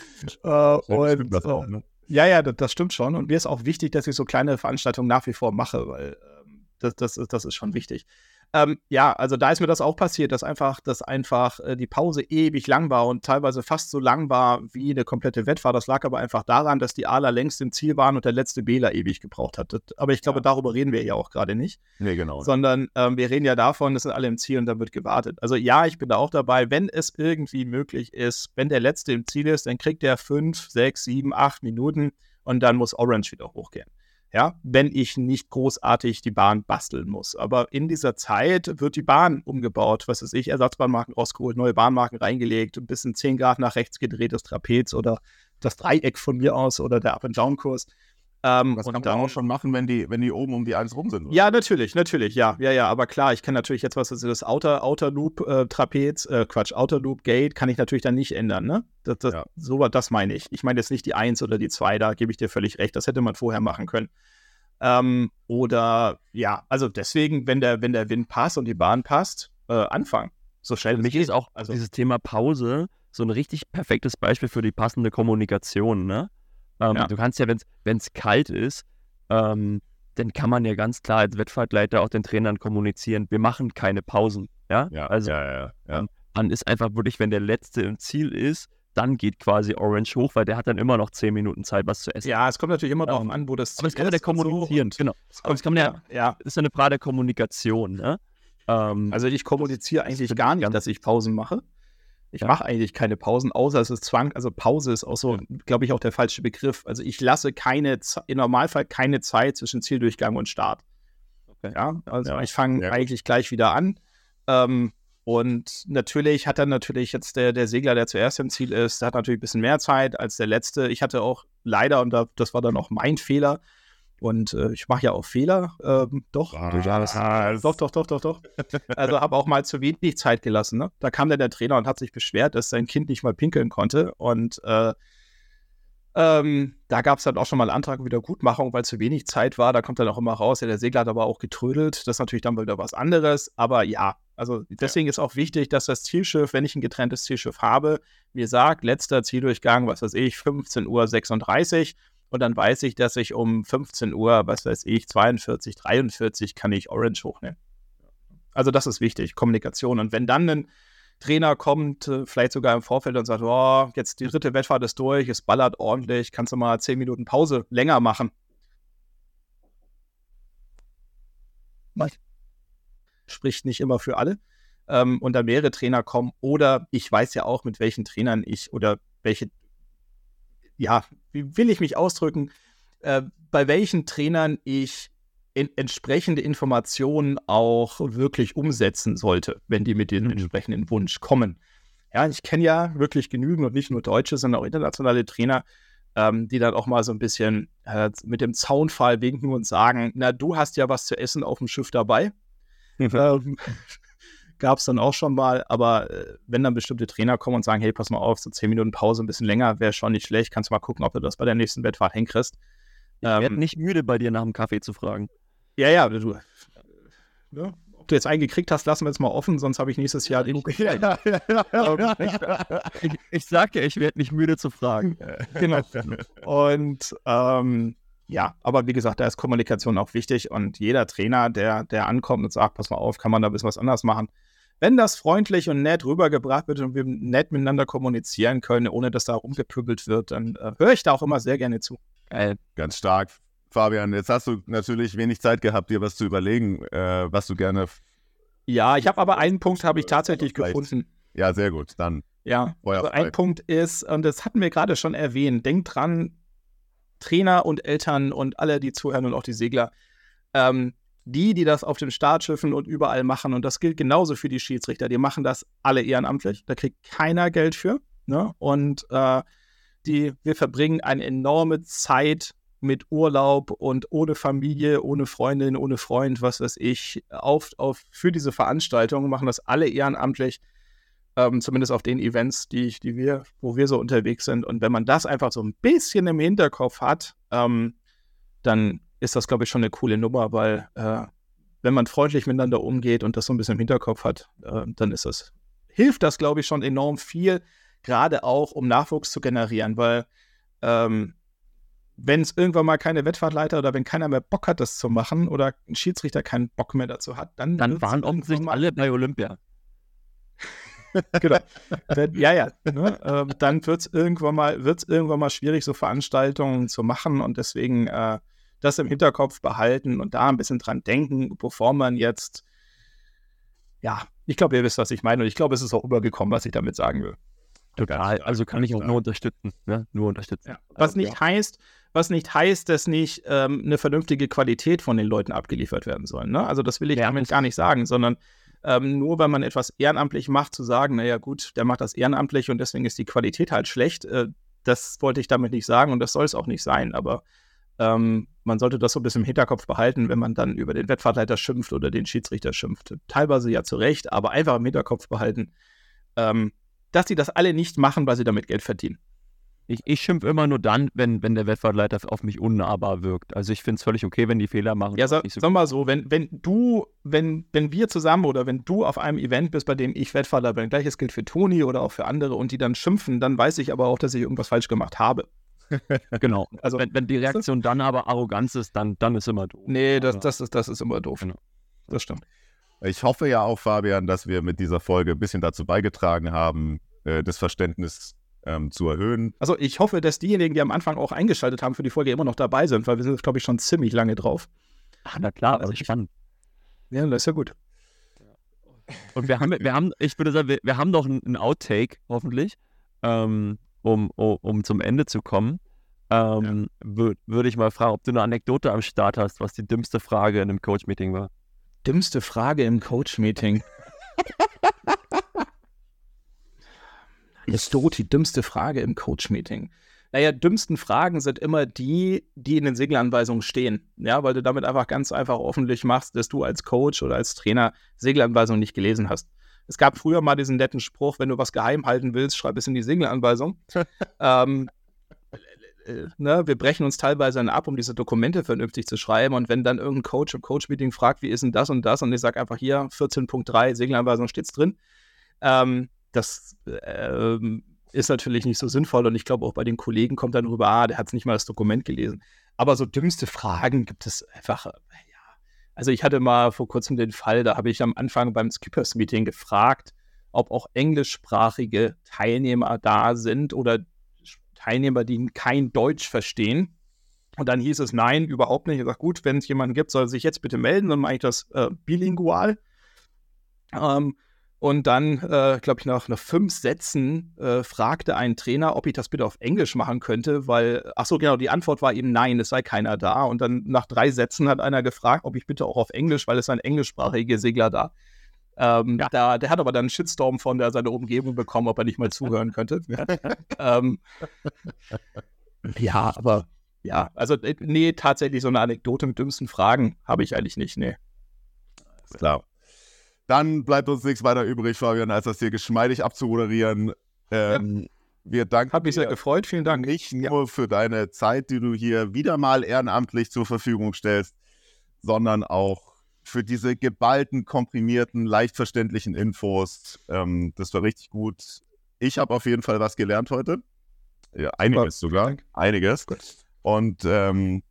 und, das auch, ne? Ja, ja, das, das, stimmt schon. Und mir ist auch wichtig, dass ich so kleine Veranstaltungen nach wie vor mache, weil ähm, das, das, das ist schon wichtig. Ähm, ja, also da ist mir das auch passiert, dass einfach, dass einfach äh, die Pause ewig lang war und teilweise fast so lang war wie eine komplette Wettfahrt. Das lag aber einfach daran, dass die Aler längst im Ziel waren und der letzte Bela ewig gebraucht hat. Das, aber ich glaube, ja. darüber reden wir ja auch gerade nicht. Nee, genau. Sondern ähm, wir reden ja davon, es sind alle im Ziel und dann wird gewartet. Also ja, ich bin da auch dabei. Wenn es irgendwie möglich ist, wenn der letzte im Ziel ist, dann kriegt er fünf, sechs, sieben, acht Minuten und dann muss Orange wieder hochgehen ja, wenn ich nicht großartig die Bahn basteln muss. Aber in dieser Zeit wird die Bahn umgebaut, was weiß ich, Ersatzbahnmarken rausgeholt, neue Bahnmarken reingelegt, ein bisschen 10 Grad nach rechts gedreht, das Trapez oder das Dreieck von mir aus oder der Up-and-Down-Kurs. Ähm, das kann man dann, auch schon machen, wenn die, wenn die oben um die 1 rum sind. Oder? Ja, natürlich, natürlich, ja, ja, ja, aber klar, ich kann natürlich jetzt, was ist das Outer, Outer Loop äh, Trapez, äh, Quatsch, Outer Loop Gate, kann ich natürlich dann nicht ändern, ne? Das, das, ja. So, das meine ich. Ich meine jetzt nicht die 1 oder die 2, da gebe ich dir völlig recht, das hätte man vorher machen können. Ähm, oder ja, also deswegen, wenn der, wenn der Wind passt und die Bahn passt, äh, anfangen. So schnell Für mich ist auch also, dieses Thema Pause so ein richtig perfektes Beispiel für die passende Kommunikation, ne? Ähm, ja. Du kannst ja, wenn es kalt ist, ähm, dann kann man ja ganz klar als Wettfahrtleiter auch den Trainern kommunizieren, wir machen keine Pausen. Ja, ja also ja, ja, ja. Ähm, dann ist einfach wirklich, wenn der Letzte im Ziel ist, dann geht quasi Orange hoch, weil der hat dann immer noch zehn Minuten Zeit, was zu essen. Ja, es kommt natürlich immer darauf um, an, wo das Ziel Aber das kann man ja kommunizieren. So. Genau. Das kann man ja, ja. Das ist ja eine Frage der Kommunikation. Ne? Ähm, also ich kommuniziere eigentlich gar nicht, dass ich Pausen mache. Ich ja. mache eigentlich keine Pausen, außer es ist Zwang. Also Pause ist auch so, ja. glaube ich, auch der falsche Begriff. Also ich lasse keine, im Normalfall keine Zeit zwischen Zieldurchgang und Start. Okay. Ja, also ja. ich fange eigentlich gleich wieder an. Ähm, und natürlich hat dann natürlich jetzt der, der Segler, der zuerst im Ziel ist, der hat natürlich ein bisschen mehr Zeit als der letzte. Ich hatte auch leider, und da, das war dann auch mein Fehler, und äh, ich mache ja auch Fehler, ähm, doch. Was? Doch, doch, doch, doch, doch. Also habe auch mal zu wenig Zeit gelassen. Ne? Da kam dann der Trainer und hat sich beschwert, dass sein Kind nicht mal pinkeln konnte. Und äh, ähm, da gab es dann auch schon mal einen Antrag Wiedergutmachung, weil zu wenig Zeit war. Da kommt dann auch immer raus, ja, der Segler hat aber auch getrödelt. Das ist natürlich dann wieder was anderes. Aber ja, also deswegen ja. ist auch wichtig, dass das Zielschiff, wenn ich ein getrenntes Zielschiff habe, mir sagt, letzter Zieldurchgang, was weiß ich, 15.36 Uhr und dann weiß ich, dass ich um 15 Uhr, was weiß ich, 42, 43 kann ich Orange hochnehmen. Also das ist wichtig, Kommunikation. Und wenn dann ein Trainer kommt, äh, vielleicht sogar im Vorfeld und sagt, oh, jetzt die dritte Wettfahrt ist durch, es ballert ordentlich, kannst du mal 10 Minuten Pause länger machen. Was? Spricht nicht immer für alle. Ähm, und dann mehrere Trainer kommen. Oder ich weiß ja auch, mit welchen Trainern ich oder welche ja, wie will ich mich ausdrücken, äh, bei welchen Trainern ich in, entsprechende Informationen auch wirklich umsetzen sollte, wenn die mit dem entsprechenden Wunsch kommen. Ja, ich kenne ja wirklich genügend und nicht nur deutsche, sondern auch internationale Trainer, ähm, die dann auch mal so ein bisschen äh, mit dem Zaunfall winken und sagen, na, du hast ja was zu essen auf dem Schiff dabei. Mhm. ähm, gab es dann auch schon mal, aber äh, wenn dann bestimmte Trainer kommen und sagen, hey, pass mal auf, so zehn Minuten Pause, ein bisschen länger, wäre schon nicht schlecht, kannst du mal gucken, ob du das bei der nächsten Wettfahrt hinkriegst. Ich ähm, werde nicht müde, bei dir nach dem Kaffee zu fragen. Ja, ja, du. Ne? Ob du jetzt einen gekriegt hast, lassen wir jetzt mal offen, sonst habe ich nächstes Jahr den. Ja, ja, ja, ich, ich sage ja, ich werde nicht müde zu fragen. genau. Und ähm, ja, aber wie gesagt, da ist Kommunikation auch wichtig und jeder Trainer, der, der ankommt und sagt, pass mal auf, kann man da ein bisschen was anders machen, wenn das freundlich und nett rübergebracht wird und wir nett miteinander kommunizieren können, ohne dass da rumgepübelt wird, dann äh, höre ich da auch immer sehr gerne zu. Geil. Ganz stark. Fabian, jetzt hast du natürlich wenig Zeit gehabt, dir was zu überlegen, äh, was du gerne. Ja, ich habe aber einen Punkt habe ich tatsächlich gefunden. Ja, sehr gut. Dann. Ja, also ein Punkt ist, und das hatten wir gerade schon erwähnt, denkt dran, Trainer und Eltern und alle, die zuhören und auch die Segler, ähm, die, die das auf den Startschiffen und überall machen, und das gilt genauso für die Schiedsrichter, die machen das alle ehrenamtlich, da kriegt keiner Geld für. Ne? Und äh, die, wir verbringen eine enorme Zeit mit Urlaub und ohne Familie, ohne Freundin, ohne Freund, was weiß ich, auf, auf, für diese Veranstaltung, machen das alle ehrenamtlich, ähm, zumindest auf den Events, die, die wir, wo wir so unterwegs sind. Und wenn man das einfach so ein bisschen im Hinterkopf hat, ähm, dann ist das, glaube ich, schon eine coole Nummer, weil äh, wenn man freundlich miteinander umgeht und das so ein bisschen im Hinterkopf hat, äh, dann ist das, hilft das, glaube ich, schon enorm viel, gerade auch, um Nachwuchs zu generieren, weil ähm, wenn es irgendwann mal keine Wettfahrtleiter oder wenn keiner mehr Bock hat, das zu machen oder ein Schiedsrichter keinen Bock mehr dazu hat, dann, Dann waren offensichtlich alle bei Olympia. genau. Ja, ja. Ne? Ähm, dann wird es irgendwann mal, wird's irgendwann mal schwierig, so Veranstaltungen zu machen und deswegen äh, das im Hinterkopf behalten und da ein bisschen dran denken, bevor man jetzt, ja, ich glaube, ihr wisst, was ich meine und ich glaube, es ist auch übergekommen, was ich damit sagen will. Total. Also kann ich auch nur unterstützen. Ne? Nur unterstützen. Was Also, nicht heißt, was nicht heißt, dass nicht ähm, eine vernünftige Qualität von den Leuten abgeliefert werden soll. Ne? Also das will ich Ja. damit gar nicht sagen, sondern ähm, nur weil man etwas ehrenamtlich macht, zu sagen, naja gut, der macht das ehrenamtlich und deswegen ist die Qualität halt schlecht, äh, das wollte ich damit nicht sagen und das soll es auch nicht sein, aber ähm, man sollte das so ein bisschen im Hinterkopf behalten, wenn man dann über den Wettfahrtleiter schimpft oder den Schiedsrichter schimpft. Teilweise ja zu Recht, aber einfach im Hinterkopf behalten, ähm, dass die das alle nicht machen, weil sie damit Geld verdienen. Ich, ich schimpfe immer nur dann, wenn, wenn der Wettfahrtleiter auf mich unnahbar wirkt. Also ich finde es völlig okay, wenn die Fehler machen. Ja, Nicht so- sag mal so, wenn, wenn du, wenn, wenn wir zusammen oder wenn du auf einem Event bist, bei dem ich Wettfahrer bin, gleiches gilt für Toni oder auch für andere und die dann schimpfen, dann weiß ich aber auch, dass ich irgendwas falsch gemacht habe. Genau. Also- Also wenn, wenn die Reaktion dann aber Arroganz ist, dann, dann ist immer doof. Nee, das, Aber- das, ist, das ist immer doof. Genau. Das stimmt. Ich hoffe ja auch, Fabian, dass wir mit dieser Folge ein bisschen dazu beigetragen haben, äh, das Verständnis ähm, zu erhöhen. Also ich hoffe, dass diejenigen, die am Anfang auch eingeschaltet haben für die Folge, immer noch dabei sind, weil wir sind, glaube ich, schon ziemlich lange drauf. Ach, na klar, Also also ich- spannend. Ja, das ist ja gut. Und wir haben, wir haben, ich würde sagen, wir, wir haben noch einen Outtake, hoffentlich, ähm, um, um, um zum Ende zu kommen. Ähm, wür- Würde ich mal fragen, ob du eine Anekdote am Start hast, was die dümmste Frage in einem Coach-Meeting war. Dümmste Frage im Coach-Meeting. Ist tot die dümmste Frage im Coach-Meeting. Naja, dümmsten Fragen sind immer die, die in den Segelanweisungen stehen. Ja, weil du damit einfach ganz einfach öffentlich machst, dass du als Coach oder als Trainer Segelanweisungen nicht gelesen hast. Es gab früher mal diesen netten Spruch, wenn du was geheim halten willst, schreib es in die Segelanweisung. ähm, äh, ne, wir brechen uns teilweise dann ab, um diese Dokumente vernünftig zu schreiben. Und wenn dann irgendein Coach im Coach-Meeting fragt, wie ist denn das und das, und ich sage einfach hier 14.3 Segelanweisung steht's drin, ähm, das ähm, ist natürlich nicht so sinnvoll. Und ich glaube, auch bei den Kollegen kommt dann rüber, ah, der hat nicht mal das Dokument gelesen. Aber so dümmste Fragen gibt es einfach, äh. Also ich hatte mal vor kurzem den Fall, da habe ich am Anfang beim Skippers-Meeting gefragt, ob auch englischsprachige Teilnehmer da sind oder Teilnehmer, die kein Deutsch verstehen. Und dann hieß es nein, überhaupt nicht. Ich sage, gut, wenn es jemanden gibt, soll er sich jetzt bitte melden, dann mache ich das äh, bilingual. Ähm, und dann, äh, glaube ich, nach, nach fünf Sätzen äh, fragte ein Trainer, ob ich das bitte auf Englisch machen könnte, weil, ach so, genau, die Antwort war eben nein, es sei keiner da. Und dann nach drei Sätzen hat einer gefragt, ob ich bitte auch auf Englisch, weil es ein englischsprachiger Segler da. Ähm, da, der hat aber dann einen Shitstorm von der, seiner Umgebung bekommen, ob er nicht mal zuhören könnte. ähm, ja, aber ja, also äh, nee, tatsächlich so eine Anekdote mit dümmsten Fragen habe ich eigentlich nicht, nee. Klar. Dann bleibt uns nichts weiter übrig, Fabian, als das hier geschmeidig abzumoderieren. Ähm, Wir danken Hat mich sehr gefreut, vielen Dank. nicht nur für deine Zeit, die du hier wieder mal ehrenamtlich zur Verfügung stellst, sondern auch für diese geballten, komprimierten, leicht verständlichen Infos. Ähm, das war richtig gut. Ich habe auf jeden Fall was gelernt heute. Ja, einiges sogar. Dank. Einiges. Und ähm,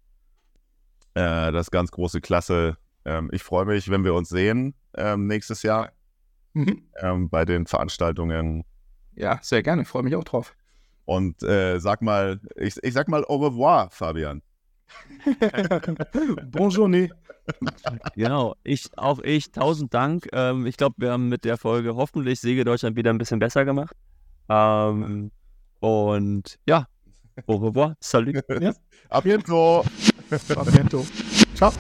äh, das ganz große Klasse. Ähm, ich freue mich, wenn wir uns sehen ähm, nächstes Jahr Mhm. ähm, bei den Veranstaltungen. Ja, sehr gerne, freue mich auch drauf. Und äh, sag mal, ich, ich sag mal au revoir, Fabian. Bonjour. Genau, ich, auch ich, tausend Dank. Ähm, ich glaube, wir haben mit der Folge hoffentlich Säge Deutschland wieder ein bisschen besser gemacht. Ähm, und ja, au revoir, salut. A bientôt. A bientôt. Ciao.